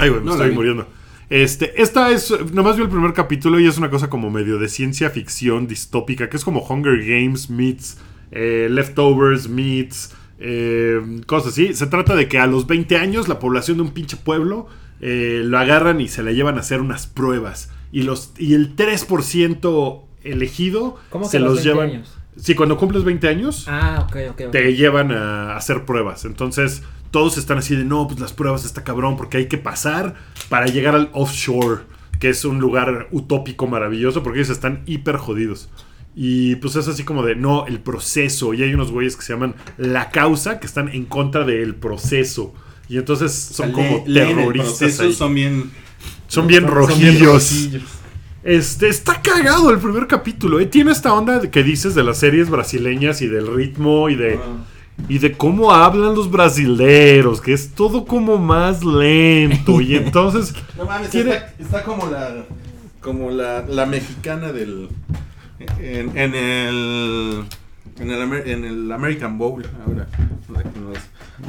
Ay, güey, me No la estoy muriendo. Este, esta es, nomás vi el primer capítulo y es una cosa como medio de ciencia ficción distópica, que es como Hunger Games meets eh, Leftovers meets eh, cosas así. Se trata de que a los 20 años la población de un pinche pueblo eh, lo agarran y se le llevan a hacer unas pruebas. Y, los, y el 3% elegido ¿Cómo que se los los 20 llevan. años? Sí, cuando cumples 20 años Ah, ok, ok. ok. te llevan a hacer pruebas. Entonces, todos están así de, no, pues las pruebas está cabrón porque hay que pasar para llegar al offshore, que es un lugar utópico maravilloso porque ellos están hiper jodidos. Y pues es así como de, no, el proceso. Y hay unos güeyes que se llaman la causa, que están en contra del proceso. Y entonces son como terroristas. ahí. Son bien, Son bien son bien rojillos. Este, está cagado el primer capítulo, ¿eh? Tiene esta onda que dices de las series brasileñas y del ritmo y de, Ah. Y de cómo hablan los brasileros, que es todo como más lento. Y entonces, No mames, está, está como la como la, la mexicana del en, en el en el, Amer- en el American Bowl ahora.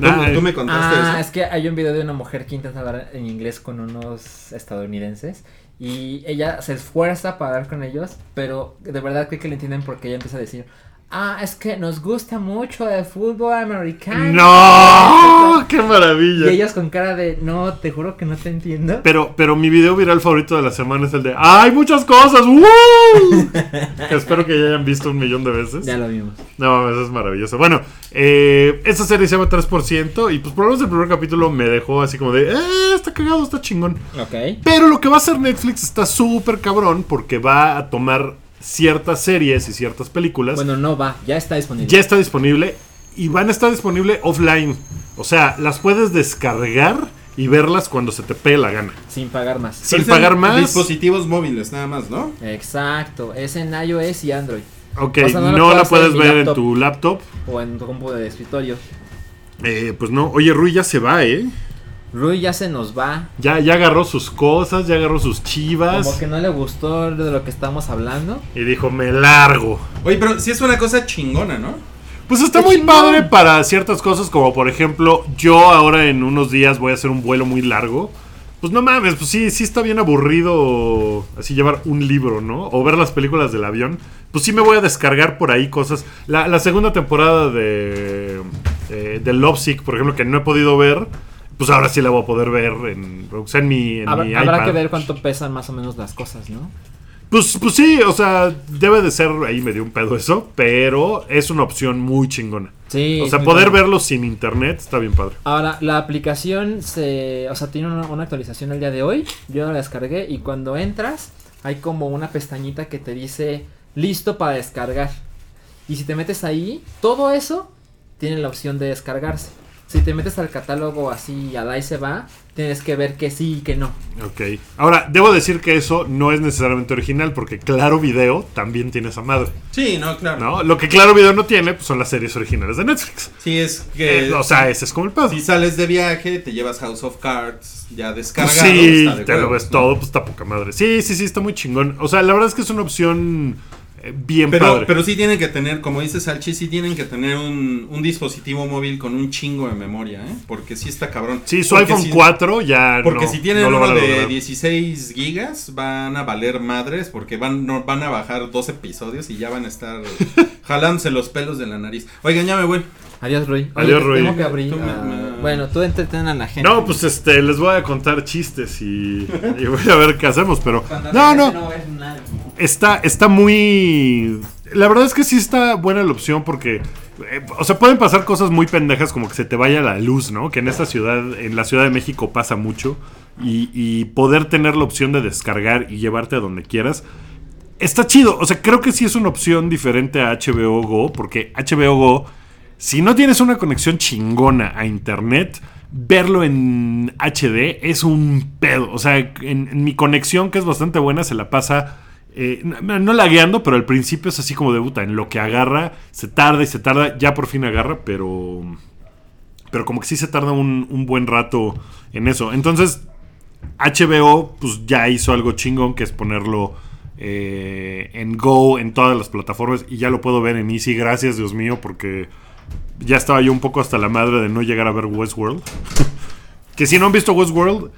Ah, tú, tú me contaste Ah, eso. es que hay un video de una mujer que intenta hablar en inglés con unos estadounidenses y ella se esfuerza para hablar con ellos, pero de verdad creo que le entienden porque ella empieza a decir, ah, es que nos gusta mucho el fútbol americano. ¡No! ¡Qué maravilla! Y ellos con cara de, no, te juro que no te entiendo. Pero, pero mi video viral favorito de la semana es el de ¡Hay muchas cosas! ¡Woo! Espero que ya hayan visto un millón de veces. Ya lo vimos. No mames, es maravilloso. Bueno, eh, esta serie se llama 3% y pues por lo menos el primer capítulo me dejó así como de, ¡eh! Está cagado, está chingón. Ok. Pero lo que va a hacer Netflix está súper cabrón porque va a tomar ciertas series y ciertas películas. Bueno, no va, ya está disponible. ya está disponible y van a estar disponible offline. O sea, las puedes descargar y verlas cuando se te pegue la gana. Sin pagar más. sin pagar más. Dispositivos móviles, nada más, ¿no? Exacto, es en iOS y Android. Ok, O sea, no no, la puedes ver en tu laptop. O en tu compu de escritorio. Eh, pues no, oye, Rui ya se va, ¿eh? Rui ya se nos va. Ya, ya agarró sus cosas, ya agarró sus chivas. Como que no le gustó de lo que estamos hablando. Y dijo, me largo. Oye, pero sí es una cosa chingona, ¿no? Pues está muy chingón. padre para ciertas cosas, como por ejemplo, yo ahora en unos días voy a hacer un vuelo muy largo. Pues no mames, pues sí, sí está bien aburrido así llevar un libro, ¿no? O ver las películas del avión. Pues sí me voy a descargar por ahí cosas. La, la segunda temporada de, eh, de Lovesick, por ejemplo, que no he podido ver, pues ahora sí la voy a poder ver en, o sea, en mi, en Habrá, mi habrá iPad. que ver cuánto pesan más o menos las cosas, ¿no? Pues, pues sí, o sea, debe de ser ahí medio un pedo eso, pero es una opción muy chingona. Sí. o sea, poder verlo sin internet está bien padre. Ahora, la aplicación se. O sea, tiene una, una actualización el día de hoy. Yo la descargué y cuando entras, hay como una pestañita que te dice listo para descargar. Y si te metes ahí, todo eso tiene la opción de descargarse. Si te metes al catálogo así, a ahí se va, tienes que ver que sí y que no. Ok. Ahora, debo decir que eso no es necesariamente original, porque Claro Video también tiene esa madre, Sí, no, claro. ¿no? Lo que Claro Video no tiene, pues son las series originales de Netflix. Sí, es que. Eh, o sea, ese es como el pedo. si sales de viaje, te llevas House of Cards ya Pues descargado. sí, de te lo ves ¿no? todo, pues está poca madre. Sí, sí, sí, está muy chingón. O sea, la verdad es que es una opción bien Pero, padre. pero sí tienen que tener, como dice Salchi, sí tienen que tener un, un dispositivo móvil con un chingo de memoria, ¿eh? Porque sí está cabrón. sí, su Porque iPhone si- 4 ya Porque no, si tienen no uno de lograr. 16 gigas, van a valer madres porque van, no, van a bajar dos episodios y ya van a estar jalándose los pelos de la nariz. Oigan, ya me voy. Adiós, Rui. Oye, Adiós, te Rui. Tengo que abrir. Tú me- me- Bueno, tú entretén a la gente. No, pues este, les voy a contar chistes y, y voy a ver qué hacemos, pero Cuando no, no, ves nada. Está, está muy, la verdad es que sí está buena la opción porque, eh, o sea, pueden pasar cosas muy pendejas como que se te vaya la luz, ¿no? Que en esta ciudad, en la Ciudad de México pasa mucho y, poder tener la opción de descargar y llevarte a donde quieras. Está chido, o sea, creo que sí es una opción diferente a HBO Go, porque HBO Go, si no tienes una conexión chingona a internet, verlo en HD es un pedo. O sea, en mi conexión, que es bastante buena, se la pasa. Eh, no, no lagueando, pero al principio es así como de puta. En lo que agarra, se tarda y se tarda. Ya por fin agarra, pero. Pero como que sí se tarda un, buen rato en eso. Entonces, HBO, pues ya hizo algo chingón, que es ponerlo eh, en Go, en todas las plataformas. Y ya lo puedo ver en Easy. Gracias, Dios mío, porque ya estaba yo un poco hasta la madre de no llegar a ver Westworld. que si no han visto Westworld,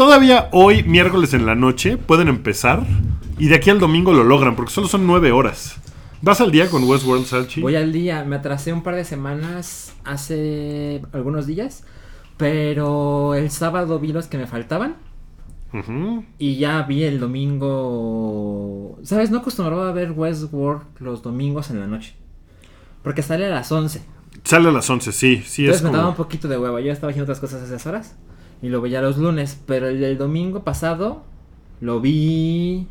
todavía hoy, miércoles en la noche, pueden empezar. Y de aquí al domingo lo logran, porque solo son nueve horas. ¿Vas al día con Westworld, Salchi? Voy al día. Me atrasé un par de semanas hace algunos días. Pero el sábado vi los que me faltaban. Y ya vi el domingo. ¿Sabes? No acostumbraba a ver Westworld los domingos en la noche. Porque sale a las 11. Sale a las 11, sí. Sí, Entonces es me daba un poquito de hueva. Yo estaba haciendo otras cosas a esas horas. Y lo veía los lunes. Pero el del domingo pasado lo vi.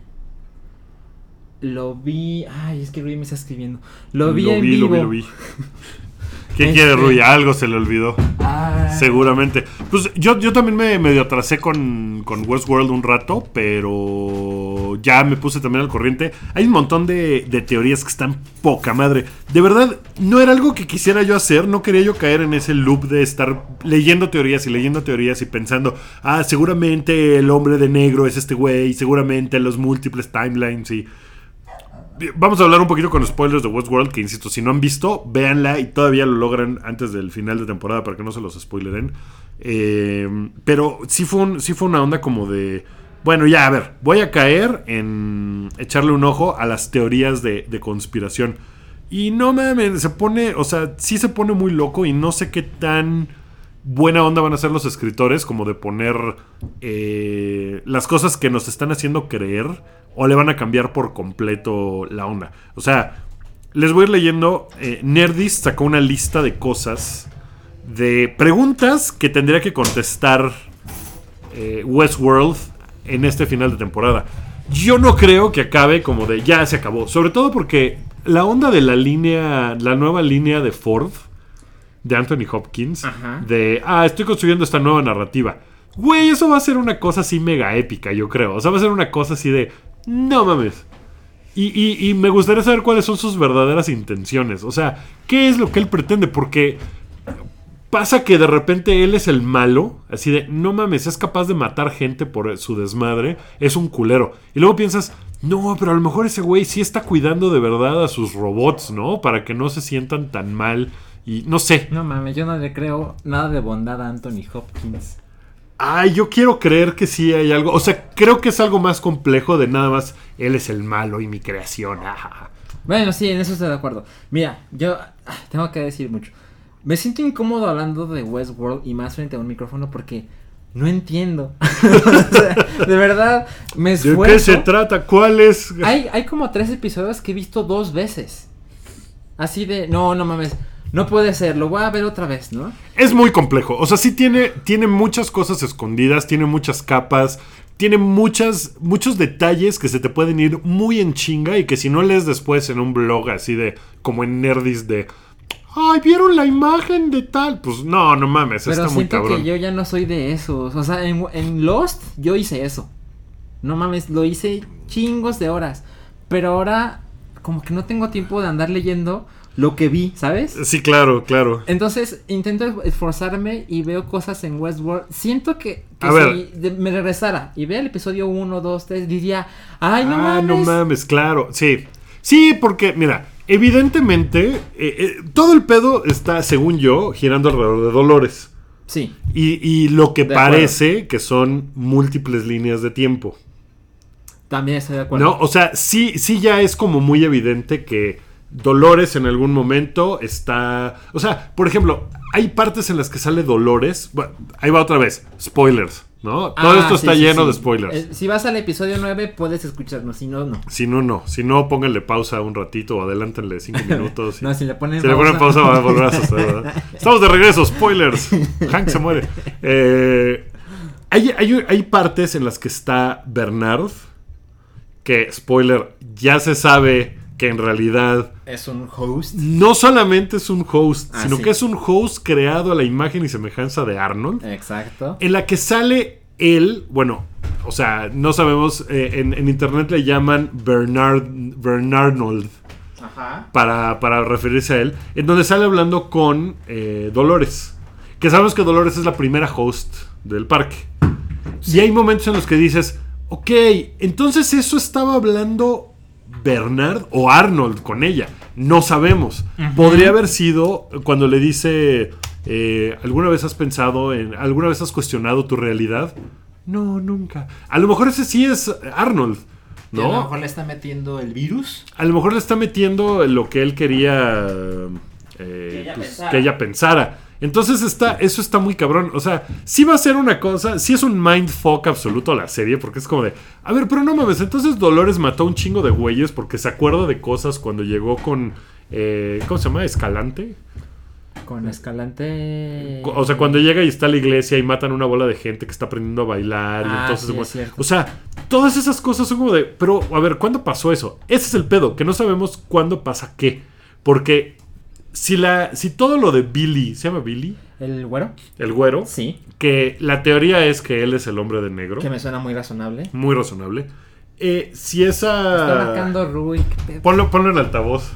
Lo vi. Ay, es que Rui me está escribiendo. Lo vi en vi, vivo. lo vi, lo vi. ¿Qué Este- quiere Rui? Algo se le olvidó. Ah, Seguramente. Pues yo, yo también me medio atrasé con, con Westworld un rato, pero ya me puse también al corriente. Hay un montón de, teorías que están poca madre. De verdad, no era algo que quisiera yo hacer, no quería yo caer en ese loop de estar leyendo teorías y leyendo teorías y pensando, ah, seguramente el hombre de negro es este güey, seguramente los múltiples timelines y... Vamos a hablar un poquito con spoilers de Westworld, que insisto, si no han visto, véanla y todavía lo logran antes del final de temporada para que no se los spoileren. Eh, pero sí fue, un- sí fue una onda como de... Bueno, ya, a ver, voy a caer en echarle un ojo a las teorías de, de conspiración. Y no mames, se pone, o sea, sí se pone muy loco y no sé qué tan buena onda van a ser los escritores como de poner eh, las cosas que nos están haciendo creer o le van a cambiar por completo la onda. O sea, les voy a ir leyendo. eh, Nerdist sacó una lista de cosas, de preguntas que tendría que contestar eh, Westworld en este final de temporada. Yo no creo que acabe como de ya se acabó. Sobre todo porque la onda de la línea, la nueva línea de Ford, de Anthony Hopkins, Ajá. de, ah, estoy construyendo esta nueva narrativa. Güey, eso va a ser una cosa así mega épica, yo creo. O sea, va a ser una cosa así de, no mames. Y, y- y me gustaría saber cuáles son sus verdaderas intenciones. O sea, ¿qué es lo que él pretende? Porque pasa que de repente él es el malo, así de, no mames, es capaz de matar gente por su desmadre, es un culero. Y luego piensas, no, pero a lo mejor ese güey sí está cuidando de verdad a sus robots, ¿no? Para que no se sientan tan mal. Y no sé. No mames, yo no le creo nada de bondad a Anthony Hopkins. Ay, yo quiero creer que sí hay algo. O sea, creo que es algo más complejo de nada más. Él es el malo y mi creación. ajaja. Bueno, sí, en eso estoy de acuerdo. Mira, yo ah, tengo que decir mucho. Me siento incómodo hablando de Westworld y más frente a un micrófono porque no entiendo. O sea, de verdad, me ¿De esfuerzo. qué se trata? ¿Cuál es? Hay, hay como tres episodios que he visto dos veces. Así de, no, no mames, no puede ser, lo voy a ver otra vez, ¿no? Es muy complejo. O sea, sí tiene, tiene muchas cosas escondidas, tiene muchas capas, tiene muchas, muchos detalles que se te pueden ir muy en chinga y que si no lees después en un blog así de, como en Nerdis de, ay, vieron la imagen de tal. Pues no, no mames, Pero está muy cabrón. que yo ya no soy de esos. O sea, en, en Lost yo hice eso. No mames, lo hice chingos de horas. Pero ahora, como que no tengo tiempo de andar leyendo lo que vi, ¿sabes? Sí, claro, claro. Entonces intento esforzarme y veo cosas en Westworld. Siento que, que A si ver. de- me regresara y vea el episodio 1, 2, 3, diría, ay, no ah, mames. no mames, claro. Sí. Sí, porque, mira, evidentemente, eh, eh, todo el pedo está, según yo, girando alrededor de Dolores. Sí. Y, y lo que De parece que son múltiples líneas de tiempo. También estoy de acuerdo. ¿No? O sea, sí, sí ya es como muy evidente que Dolores en algún momento está. O sea, por ejemplo, hay partes en las que sale Dolores. Bueno, ahí va otra vez. Spoilers, ¿no? Todo Ah, esto sí, está sí, lleno sí. de spoilers. Eh, si vas al episodio 9, puedes escucharnos. Si no, no. Si no, no. Si no, pónganle pausa un ratito o adelántenle cinco minutos. y- No, si le ponen Si le ponen pausa va a volver a ¿verdad? Estamos de regreso, spoilers. Hank se muere. Eh, hay, hay- hay partes en las que está Bernard, que, spoiler, ya se sabe que en realidad Es un host. no solamente es un host, Ah, sino sí. que es un host creado a la imagen y semejanza de Arnold, Exacto. en la que sale él, bueno, o sea, no sabemos, eh, en, en internet le llaman Bernard, Bernardold Ajá. para, para referirse a él, en donde sale hablando con eh, Dolores. Que sabemos que Dolores es la primera host del parque. Y hay momentos en los que dices, ok, entonces eso estaba hablando Bernard o Arnold con ella. No sabemos. Podría haber sido cuando le dice, eh, ¿alguna vez has pensado en, alguna vez has cuestionado tu realidad? No, nunca. A lo mejor ese sí es Arnold. Y a lo ¿No? mejor le está metiendo el virus. A lo mejor le está metiendo lo que él quería eh, Que ella pues, que ella pensara. Entonces está, eso está muy cabrón. O sea, sí va a ser una cosa, sí es un mindfuck absoluto a la serie, porque es como de, a ver, pero no mames, entonces Dolores mató a un chingo de güeyes porque se acuerda de cosas cuando llegó con, eh, ¿cómo se llama? Escalante. Con Escalante. O sea, cuando llega y está la iglesia y matan una bola de gente que está aprendiendo a bailar y Ah, entonces... sí, bueno, es cierto. o sea, todas esas cosas son como de... Pero, a ver, ¿cuándo pasó eso? Ese es el pedo, que no sabemos cuándo pasa qué. Porque si la si todo lo de Billy... ¿Se llama Billy? ¿El güero? El güero. Sí. Que la teoría es que él es el hombre de negro. Que me suena muy razonable. Muy razonable. Eh, si esa... Está marcando Rui. Ponlo, ponlo en altavoz.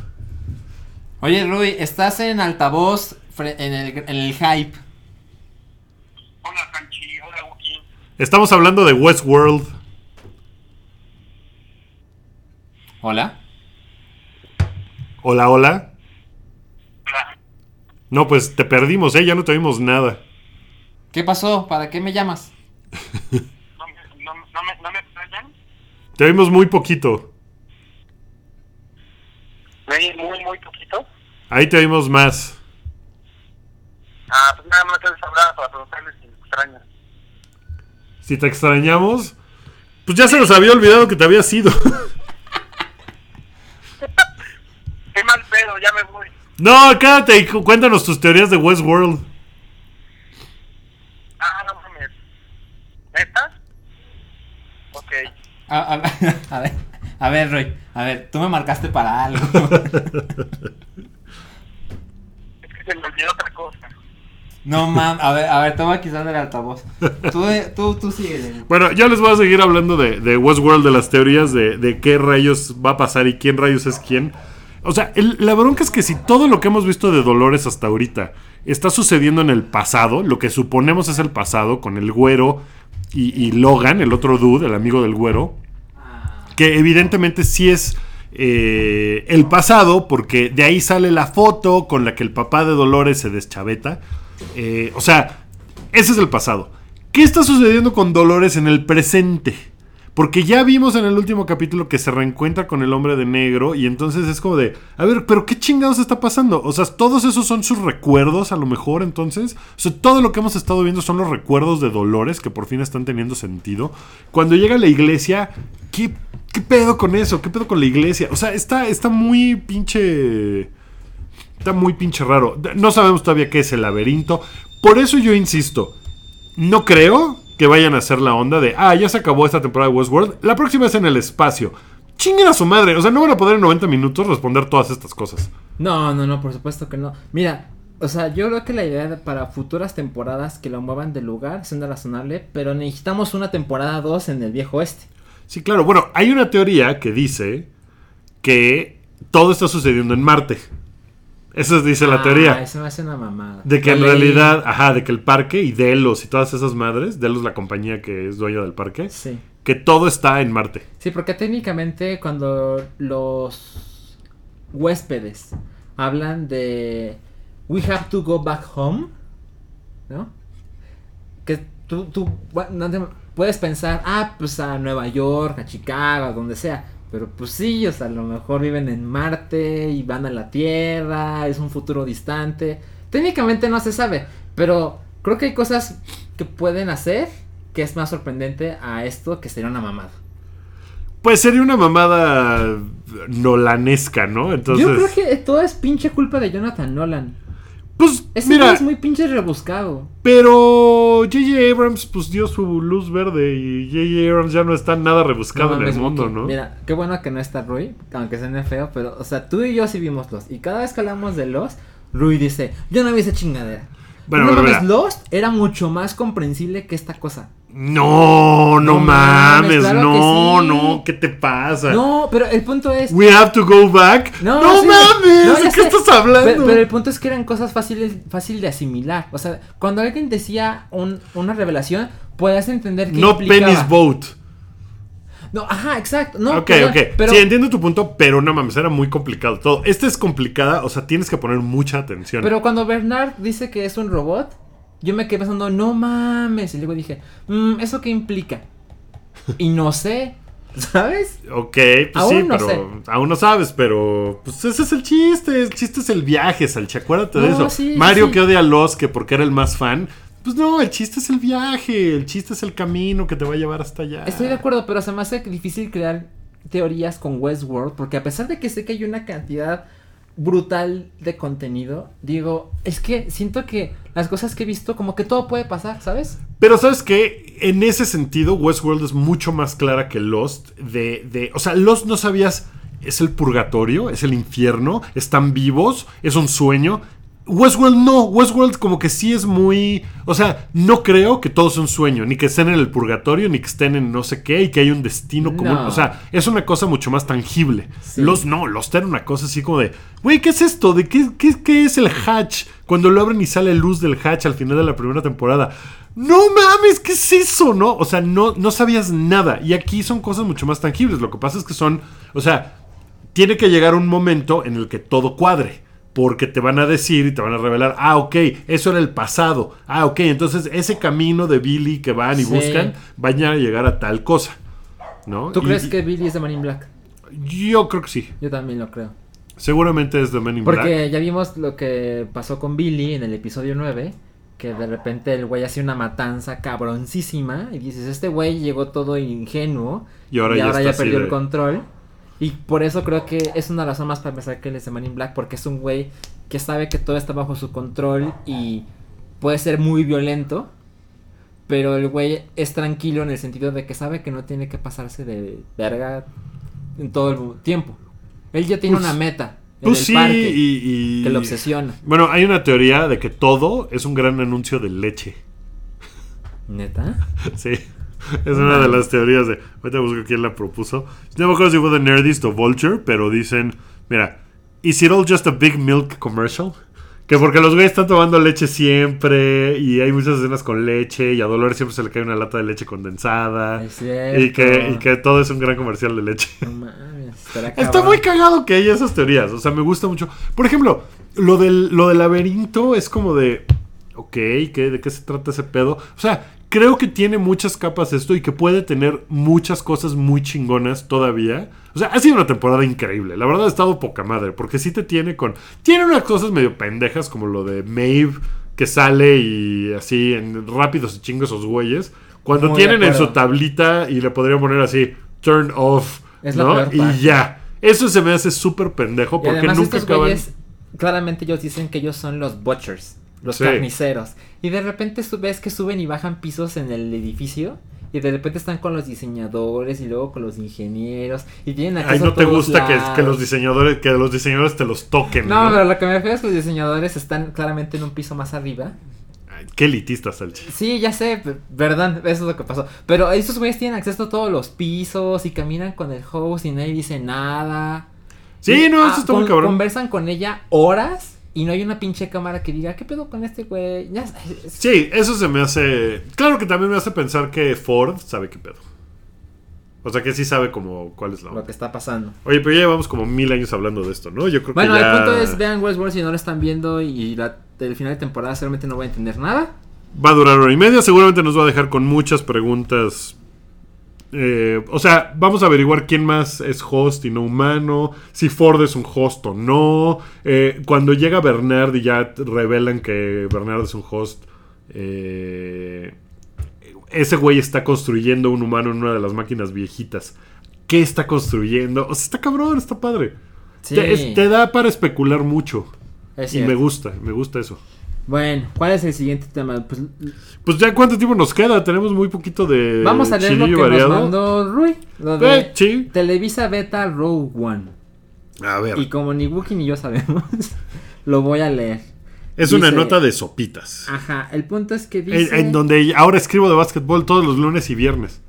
Oye, Rui, estás en altavoz en el, en el hype. Hola, Sanchi. Hola, Wookie. Estamos hablando de Westworld. Hola, hola. Hola. No, pues te perdimos, ¿eh? Ya no te oímos nada. ¿Qué pasó? ¿Para qué me llamas? ¿No me, no, no me, no me extrañan? Te oímos muy poquito. ¿Me muy, muy poquito? Ahí te oímos más. Ah, pues nada más les hablaba para preguntarles si me extrañan. Si te extrañamos, pues ya se nos había olvidado que te había sido. Qué mal pedo, ya me voy. No, quédate y cu- cuéntanos tus teorías de Westworld. Ah, no mames. ¿Neta? Ok. A, a- a ver, a ver, Rui. A ver, tú me marcaste para algo. Es que se me olvidó otra cosa. No mames. A ver, a ver, te voy a quitar del altavoz. Tú, tú, tú sigue. Bueno, ya les voy a seguir hablando de, de Westworld, de las teorías de, de qué rayos va a pasar y quién rayos es quién. O sea, la bronca es que si todo lo que hemos visto de Dolores hasta ahorita está sucediendo en el pasado, lo que suponemos es el pasado, con el güero y, y Logan, el otro dude, el amigo del güero, que evidentemente sí es eh, el pasado, porque de ahí sale la foto con la que el papá de Dolores se deschaveta. Eh, o sea, ese es el pasado. ¿Qué está sucediendo con Dolores en el presente? Porque ya vimos en el último capítulo que se reencuentra con el hombre de negro y entonces es como de, a ver, pero ¿qué chingados está pasando? O sea, todos esos son sus recuerdos a lo mejor entonces. O sea, todo lo que hemos estado viendo son los recuerdos de Dolores que por fin están teniendo sentido. Cuando llega a la iglesia, ¿qué, qué pedo con eso? ¿Qué pedo con la iglesia? O sea, está, está muy pinche... Está muy pinche raro. No sabemos todavía qué es el laberinto. Por eso yo insisto. No creo que vayan a hacer la onda de, ah, ya se acabó esta temporada de Westworld. La próxima es en el espacio. Chinguen a su madre. O sea, no van a poder en 90 minutos responder todas estas cosas. No, no, no, por supuesto que no. Mira, o sea, yo creo que la idea de- para futuras temporadas que lo muevan de lugar es una razonable, pero necesitamos una temporada 2 en el viejo oeste. Sí, claro. Bueno, hay una teoría que dice que todo está sucediendo en Marte. Eso dice la Ah, teoría. Eso me hace una mamada. De que en realidad, ajá, de que el parque y Delos y todas esas madres, Delos la compañía que es dueña del parque, Sí. que todo está en Marte. Sí, porque técnicamente cuando los huéspedes. Hablan de We have to go back home. ¿No? Que tú, tú puedes pensar, ah, pues a Nueva York, a Chicago, a donde sea. Pero pues sí, o sea, a lo mejor viven en Marte y van a la Tierra, es un futuro distante. Técnicamente no se sabe, pero creo que hay cosas que pueden hacer que es más sorprendente a esto que sería una mamada. Pues sería una mamada nolanesca, ¿no? Entonces, Yo creo que todo es pinche culpa de Jonathan Nolan. Pues Ese mira, es muy pinche rebuscado. pero J.J. Abrams pues dio su luz verde y J.J. Abrams ya no está nada rebuscado No en el mundo. ¿no? Mira, qué bueno que no está Rui, aunque suene feo, pero, o sea, tú y yo sí vimos Lost. Y cada vez que hablamos de Lost, Rui dice, yo no vi esa chingadera. Bueno, no mames. Lost era mucho más comprensible que esta cosa. No, no, No mames, mames, claro no, que sí. no, ¿qué te pasa? No, pero el punto es... We have to go back. No, No, sí, mames, no, ¿de qué sé. estás hablando? Pero, pero el punto es que eran cosas fáciles fácil de asimilar. O sea, cuando alguien decía un- una revelación, podías entender que no implicaba. Penny's Boat. No, ajá, exacto. No, ok, ok. Pero, Sí, entiendo tu punto, pero no mames, era muy complicado todo. Esta es complicada, o sea, tienes que poner mucha atención. pero cuando Bernard dice que es un robot, yo me quedé pensando, no mames. Y luego dije, "Mm, ¿eso qué implica? Y no sé, ¿sabes? Ok, pues Aún sí, no pero sé. aún no sabes, pero pues ese es el chiste, el chiste es el viaje, Salchi, acuérdate de No, eso. sí, Mario sí. que odia a los que porque era el más fan, pues no, el chiste es el viaje, el chiste es el camino que te va a llevar hasta allá. Estoy de acuerdo, pero se me hace difícil crear teorías con Westworld, porque a pesar de que sé que hay una cantidad brutal de contenido, digo, es que siento que las cosas que he visto, como que todo puede pasar, ¿sabes? Pero sabes que en ese sentido Westworld es mucho más clara que Lost de, de o sea, Lost no sabías es el purgatorio, es el infierno, están vivos, es un sueño. Westworld no, Westworld como que sí es muy, o sea, no creo que todo sea un sueño, ni que estén en el purgatorio, ni que estén en no sé qué y que hay un destino común, No. o sea, es una cosa mucho más tangible. Sí. Los no, Lost era una cosa así como de, güey, ¿qué es esto? ¿De qué, qué, qué es el hatch? Cuando lo abren y sale luz del hatch al final de la primera temporada. No mames, ¿qué es eso? ¿No? O sea, no, no sabías nada. Y aquí son cosas mucho más tangibles. Lo que pasa es que son, o sea, tiene que llegar un momento en el que todo cuadre. Porque te van a decir y te van a revelar, ah, ok, eso era el pasado. Ah, ok, entonces ese camino de Billy que van y Sí. buscan, van a llegar a tal cosa. ¿No? ¿Tú Y- crees que Billy es de Man in Black? Yo creo que sí. Yo también lo creo. Seguramente es The Man in Porque Black. ya vimos lo que pasó con Billy en el episodio 9. Que de repente el güey hace una matanza cabroncísima. Y dices, este güey llegó todo ingenuo. Y ahora ya perdió de- el control. Y por eso creo que es una razón más para pensar que él es de Man in Black. Porque es un güey que sabe que todo está bajo su control. Y puede ser muy violento. Pero el güey es tranquilo en el sentido de que sabe que no tiene que pasarse de verga en todo el tiempo. Él ya tiene Pues- una meta. En Pues el sí, parque y, y- que lo obsesiona. Bueno, hay una teoría de que todo es un gran anuncio de leche. ¿Neta? Sí. Es una de las teorías de. Ahorita busco quién la propuso. No me acuerdo si fue de Nerdist o Vulture, pero dicen: Mira, ¿is it all just a big milk commercial? Que porque los güeyes están tomando leche siempre y hay muchas escenas con leche y a Dolores siempre se le cae una lata de leche condensada. Es. Y que, y que todo es un gran comercial de leche. No mames, Está muy cagado que haya esas teorías. O sea, me gusta mucho. Por ejemplo, lo del, lo del laberinto es como de. Ok, ¿qué, ¿de qué se trata ese pedo? O sea, creo que tiene muchas capas esto y que puede tener muchas cosas muy chingonas todavía. O sea, ha sido una temporada increíble. La verdad ha estado poca madre. Porque sí te tiene con. Tiene unas cosas medio pendejas como lo de Maeve que sale y así en rápidos y chingos esos güeyes. Cuando Muy tienen en su tablita y le podrían poner así, turn off. Es la ¿no? Y ya. Eso se me hace súper pendejo porque además nunca estos acaban. güeyes, claramente ellos dicen que ellos son los butchers, los Sí. carniceros. Y de repente ves que suben y bajan pisos en el edificio. Y de repente están con los diseñadores y luego con los ingenieros. Y tienen acceso Ay, no a te gusta que, los diseñadores que los diseñadores te los toquen. No, No, pero lo que me refiero es que los diseñadores están claramente en un piso más arriba. Ay, qué elitista, Salchi. Sí, ya sé, perdón, eso es lo que pasó. Pero estos güeyes tienen acceso a todos los pisos y caminan con el host y nadie dice nada. Sí, Y, no, ah, eso está muy cabrón. Conversan con ella horas y no hay una pinche cámara que diga, ¿qué pedo con este güey? Ya Sí, eso se me hace. Claro que también me hace pensar que Ford sabe qué pedo. O sea que sí sabe como cuál es la lo que está pasando. Oye, pero ya llevamos como mil años hablando de esto, ¿no? Yo creo Bueno, que ya... el punto es, vean Westworld si no lo están viendo y la, el final de temporada seguramente no voy a entender nada. Va a durar hora y media, seguramente nos va a dejar con muchas preguntas. Eh, o sea, vamos a averiguar quién más es host y no humano, si Ford es un host o no. Eh, cuando llega Bernard y ya revelan que Bernard es un host, eh, ese güey está construyendo un humano en una de las máquinas viejitas. ¿Qué está construyendo? O sea, está cabrón, está padre. Sí, Te, es- te da para especular mucho. es Y me gusta, me gusta eso. Bueno, ¿cuál es el siguiente tema? Pues Pues ya cuánto tiempo nos queda, tenemos muy poquito de vamos a leer lo que chilillo nos mandó Rui. Lo de Eh, sí. Televisa Beta Rogue One. A ver, Y como ni Wookie ni yo sabemos, lo voy a leer. es una nota de sopitas. Ajá, el punto es que En, dice... en donde ahora escribo de básquetbol todos los lunes y viernes.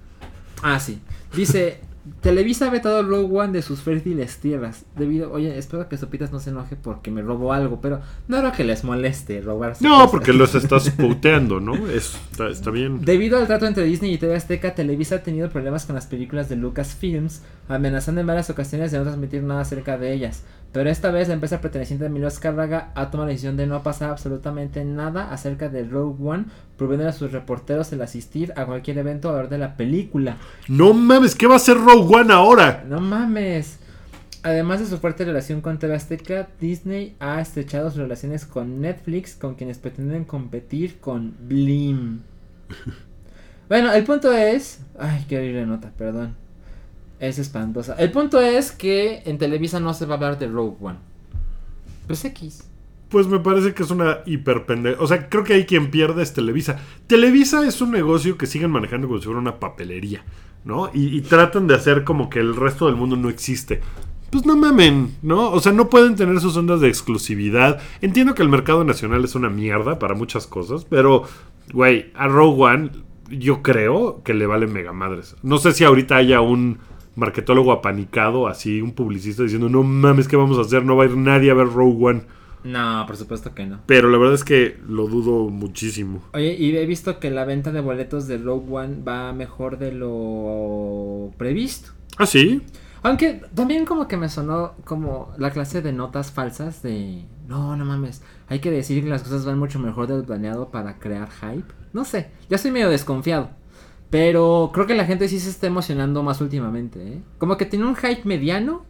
Ah, sí. Dice, Televisa ha vetado Rogue One de sus fértiles tierras. Debido, oye, espero que Sopitas no se enoje porque me robó algo, pero no creo que les moleste robarse. No, cosas. porque los estás puteando, ¿no? Es- está, está bien. Debido al trato entre Disney y TV Azteca, Televisa ha tenido problemas con las películas de Lucasfilms, amenazando en varias ocasiones de no transmitir nada acerca de ellas. Pero esta vez la empresa perteneciente a Emilio Azcárraga ha tomado la decisión de no pasar absolutamente nada acerca de Rogue One, prohibiendo a sus reporteros el asistir a cualquier evento a hablar de la película. No mames, ¿qué va a hacer Rogue One ahora? No mames. Además de su fuerte relación con TV Azteca, Disney ha estrechado sus relaciones con Netflix, con quienes pretenden competir con Blim. bueno, el punto es... Ay, qué horrible nota, perdón. Es espantosa. El punto es que en Televisa no se va a hablar de Rogue One. Pues X. Pues me parece que es una hiper pendeja. O sea, creo que hay quien pierde es Televisa. Televisa es un negocio que siguen manejando como si fuera una papelería, ¿no? Y, y tratan de hacer como que el resto del mundo no existe. Pues no mamen, ¿no? O sea, no pueden tener sus ondas de exclusividad. Entiendo que el mercado nacional es una mierda para muchas cosas, pero, güey, a Rogue One yo creo que le vale mega madres. No sé si ahorita haya un marketólogo apanicado, así, un publicista diciendo, no mames, ¿qué vamos a hacer? No va a ir nadie a ver Rogue One. No, por supuesto que no. Pero la verdad es que lo dudo muchísimo. Oye, y he visto que la venta de boletos de Rogue One va mejor de lo previsto. ¿Ah, sí? Aunque también como que me sonó como la clase de notas falsas de... No, no mames. Hay que decir que las cosas van mucho mejor de lo planeado para crear hype. No sé, ya estoy medio desconfiado. Pero creo que la gente sí se está emocionando más últimamente. ¿eh? Como que tiene un hype mediano.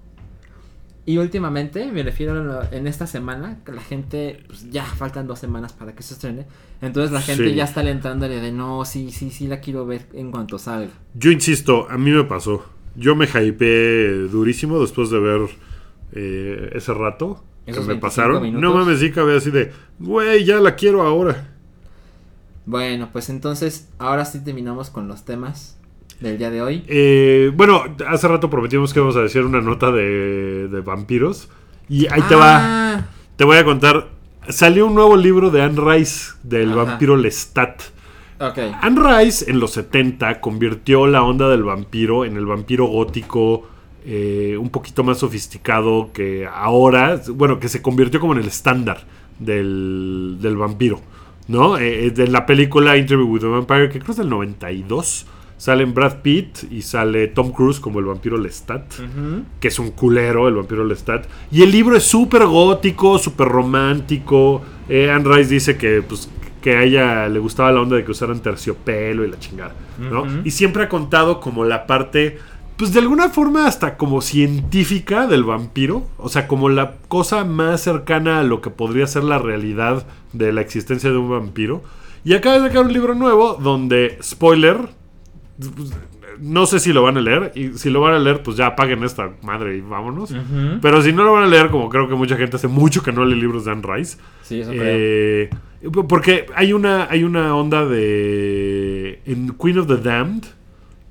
Y últimamente, me refiero a lo- en esta semana, que la gente, pues ya faltan dos semanas para que se estrene. Entonces la gente Sí. ya está alentándole de no, sí, sí, sí la quiero ver en cuanto salga. Yo insisto, a mí me pasó. Yo me hypeé durísimo después de ver eh, ese rato que me 25 pasaron. minutos. No mames, sí cabía así de, güey, ya la quiero ahora. Bueno, pues entonces ahora sí terminamos con los temas del día de hoy. Eh, bueno, hace rato prometimos que íbamos a decir una nota de, de vampiros. Y ahí te va. Ah, Te voy a contar. Salió un nuevo libro de Anne Rice, del Ajá. vampiro Lestat. Ok. Anne Rice en los 70 convirtió la onda del vampiro en el vampiro gótico eh, un poquito más sofisticado que ahora, bueno, que se convirtió como en el estándar del, del vampiro, ¿no? Eh, eh, de la película Interview with a Vampire, que creo es del 92, salen Brad Pitt y sale Tom Cruise como el vampiro Lestat que es un culero, el vampiro Lestat. Y el libro es súper gótico, súper romántico. Eh, Anne Rice dice que, pues, que a ella le gustaba la onda de que usaran terciopelo y la chingada, ¿no? Y siempre ha contado como la parte, pues de alguna forma hasta como científica del vampiro. O sea, como la cosa más cercana a lo que podría ser la realidad de la existencia de un vampiro. Y acaba de sacar un libro nuevo donde, spoiler, pues, no sé si lo van a leer. Y si lo van a leer, pues ya apaguen esta madre y vámonos. Pero si no lo van a leer, como creo que mucha gente hace mucho que no lee libros de Anne Rice. Sí, eso creo. eh, porque hay una, hay una onda de. En Queen of the Damned,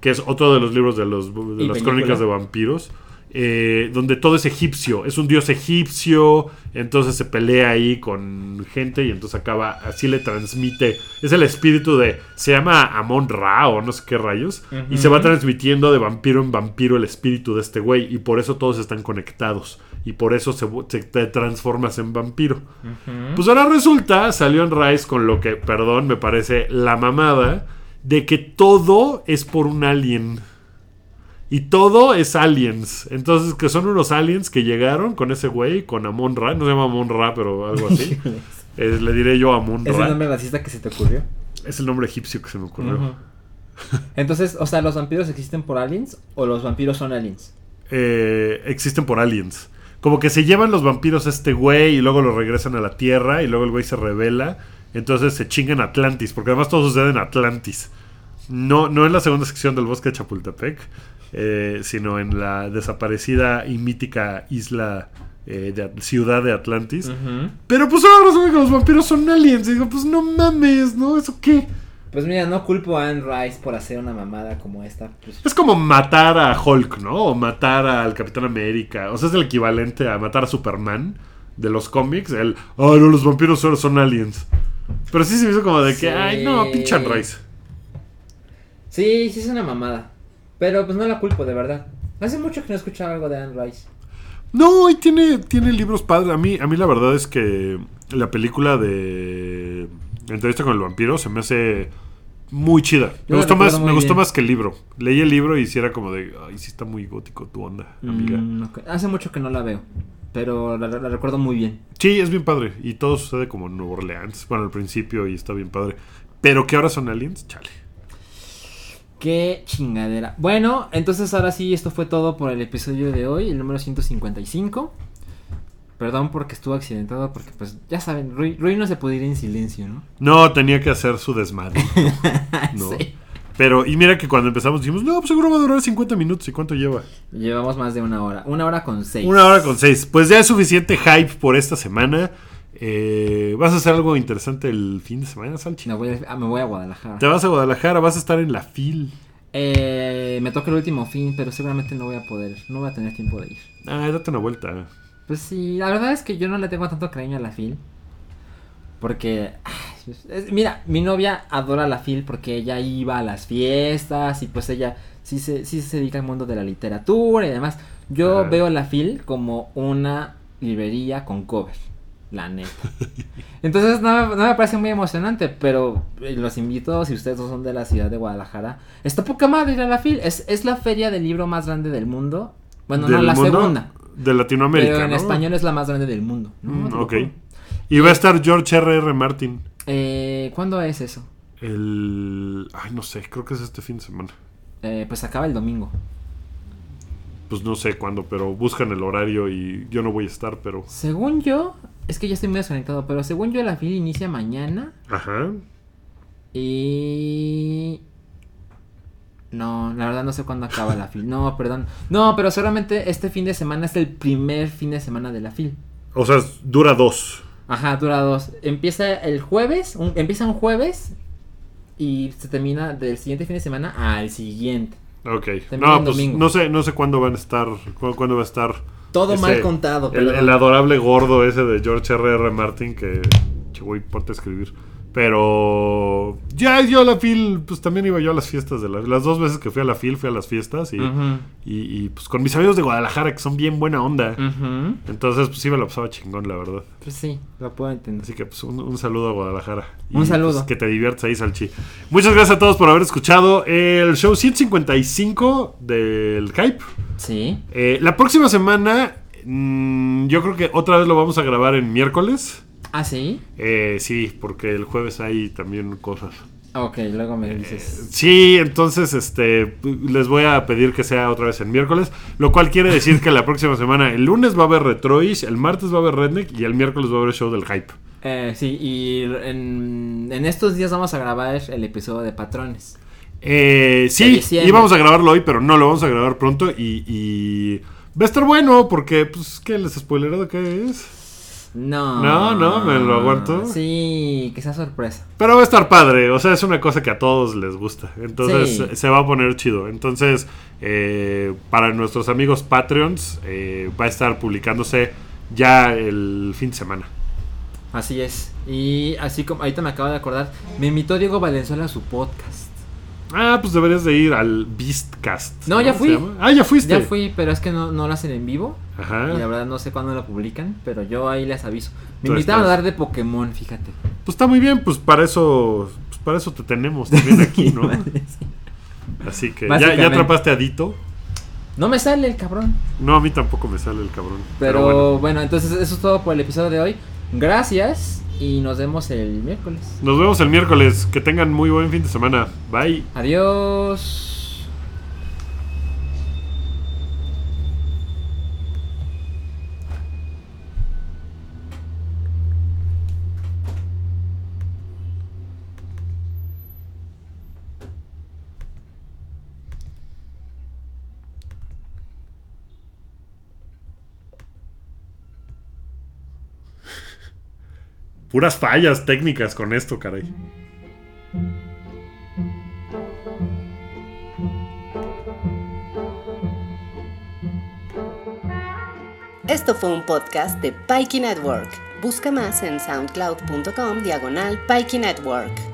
que es otro de los libros de, los, de las crónicas de vampiros. eh, donde todo es egipcio, es un dios egipcio, entonces se pelea ahí con gente y entonces acaba, así le transmite, es el espíritu de, se llama Amon Ra o no sé qué rayos, y se va transmitiendo de vampiro en vampiro el espíritu de este güey, y por eso todos están conectados, y por eso se, te- transformas en vampiro. Pues ahora resulta, salió en Rice con lo que, perdón, me parece la mamada, de que todo es por un alien. Y todo es aliens. Entonces, que son unos aliens que llegaron con ese güey, con Amon Ra. No se llama Amon Ra, pero algo así. Eh, le diré yo Amon ¿Es el Ra. nombre racista que se te ocurrió? Es el nombre egipcio que se me ocurrió. Entonces, o sea, ¿los vampiros existen por aliens o los vampiros son aliens? eh, existen por aliens. Como que se llevan los vampiros a este güey y luego lo regresan a la Tierra y luego el güey se revela. Entonces se chingan Atlantis, porque además todo sucede en Atlantis. No, no en la segunda sección del bosque de Chapultepec, eh, sino en la desaparecida y mítica isla, eh, de, ciudad de Atlantis. Pero pues ahora resulta que los vampiros son aliens. Y digo, pues no mames, ¿no? ¿Eso qué? Pues mira, no culpo a Anne Rice por hacer una mamada como esta. Pues, Es como matar a Hulk, ¿no? O matar al Capitán América. O sea, es el equivalente a matar a Superman de los cómics. El, oh, no, los vampiros solo son aliens. Pero sí se me hizo como de que, Sí. ay, no, pinche Rice. Sí, sí es una mamada. Pero pues no la culpo, de verdad. Hace mucho que no escuchaba algo de Anne Rice. No, y tiene, tiene libros padres. A mí, a mí la verdad es que la película de Entrevista con el vampiro se me hace muy chida. Me gustó, más, me gustó más que el libro. Leí el libro y sí era como de, ay, sí está muy gótico tu onda, amiga. Mm, ok. Hace mucho que no la veo. Pero la, la recuerdo muy bien. Sí, es bien padre. Y todo sucede como en Nueva Orleans. Bueno, al principio y está bien padre. Pero que ahora son aliens, chale. Qué chingadera. Bueno, entonces ahora sí, esto fue todo por el episodio de hoy, el número 155. Perdón porque estuvo accidentado, porque pues ya saben, Rui, Rui no se puede ir en silencio, ¿no? No, tenía que hacer su desmadre. No. Sí. Pero, y mira que cuando empezamos dijimos, no, pues seguro va a durar 50 minutos. ¿Y cuánto lleva? Llevamos más de una hora. Una hora con seis. Una hora con seis. Pues ya es suficiente hype por esta semana. Eh, ¿Vas a hacer algo interesante el fin de semana, Salchi? Voy a, ah, me voy a Guadalajara. Te vas a Guadalajara, vas a estar en la FIL. Eh, me toca el último fin, pero seguramente no voy a poder. No voy a tener tiempo de ir. Ah, date una vuelta. Pues sí, la verdad es que yo no le tengo tanto cariño a la FIL. Porque, es- mira, mi novia adora la FIL porque ella iba a las fiestas y pues ella sí se, sí se dedica al mundo de la literatura y demás. Yo Ajá. veo la FIL como una librería con cover, la neta. Entonces no me, no me parece muy emocionante, pero eh, los invito, si ustedes no son de la ciudad de Guadalajara, está poca madre ir a la FIL. Es, es la feria del libro más grande del mundo. Bueno, no la mundo, segunda. De Latinoamérica. Pero en ¿no? español es la más grande del mundo. ¿no? Mm, ok. Y va a estar George R.R. Martin. Eh, ¿Cuándo es eso? El. Ay, no sé, creo que es este fin de semana. Eh, pues acaba el domingo. Pues no sé cuándo, pero buscan el horario y yo no voy a estar, pero. Según yo, es que ya estoy muy desconectado, pero según yo la fila inicia mañana Ajá. y... No, la verdad no sé cuándo acaba la fila. No, perdón. No, pero seguramente este fin de semana es el primer fin de semana de la fila. O sea, dura dos. Ajá, dura dos. Empieza el jueves, un- empieza un jueves y se termina del siguiente fin de semana al siguiente. Ok. Termina No, pues domingo. no sé, no sé cuándo van a estar. cu- ¿Cuándo va a estar? Todo ese- mal contado, El, adorable gordo ese de George R.R. Martin que. Che, güey, ponte a escribir. Pero. Ya yo a la FIL, pues también iba yo a las fiestas de la. Las dos veces que fui a la FIL, fui a las fiestas y. Y, y, pues con mis amigos de Guadalajara, que son bien buena onda. Entonces, pues sí me la pasaba chingón, la verdad. Pues sí, lo puedo entender. Así que, pues un, un saludo a Guadalajara. Un saludo. pues, que te diviertas ahí, Salchi. Muchas gracias a todos por haber escuchado el show 155 del Hype. Sí. Eh, la próxima semana, mm, yo creo que otra vez lo vamos a grabar en miércoles. ¿Ah, sí? Eh, sí, porque el jueves hay también cosas. Ok, luego me dices. Sí, entonces este les voy a pedir que sea otra vez en miércoles, lo cual quiere decir que la próxima semana, el lunes va a haber Retroish, el martes va a haber Redneck y el miércoles va a haber el show del hype. Eh, sí, y en, en estos días vamos a grabar el episodio de patrones. Eh, sí, íbamos a grabarlo hoy, pero no lo vamos a grabar pronto y, y va a estar bueno porque, pues, ¿qué les spoileré de qué es? No. No, no, me lo aguanto. Sí, que sea sorpresa. Pero va a estar padre, o sea, es una cosa que a todos les gusta. Entonces Sí. se- se va a poner chido. Entonces, eh, para nuestros amigos Patreons, eh, va a estar publicándose ya el fin de semana. Así es. Y así como ahorita me acabo de acordar, me invitó Diego Valenzuela a su podcast. Ah, pues deberías de ir al Beastcast. No, ya ¿Se fui. Ah, ya fuiste. Ya fui, pero es que no, no lo hacen en vivo. Ajá. Y la verdad no sé cuándo lo publican, pero yo ahí les aviso. Me Tú invitaron a dar de Pokémon, fíjate. Pues está muy bien, pues para eso, pues para eso te tenemos también aquí, ¿no? Sí. Así que ya, ya atrapaste a Dito. No me sale el cabrón. No, a mí tampoco me sale el cabrón. Pero, bueno. bueno. entonces eso es todo por el episodio de hoy. Gracias y nos vemos el miércoles. Nos vemos el miércoles. Que tengan muy buen fin de semana. Bye. Adiós. Puras fallas técnicas con esto, caray. Esto fue un podcast de Pikey Network. Busca más en soundcloud.com diagonal Pikey Network.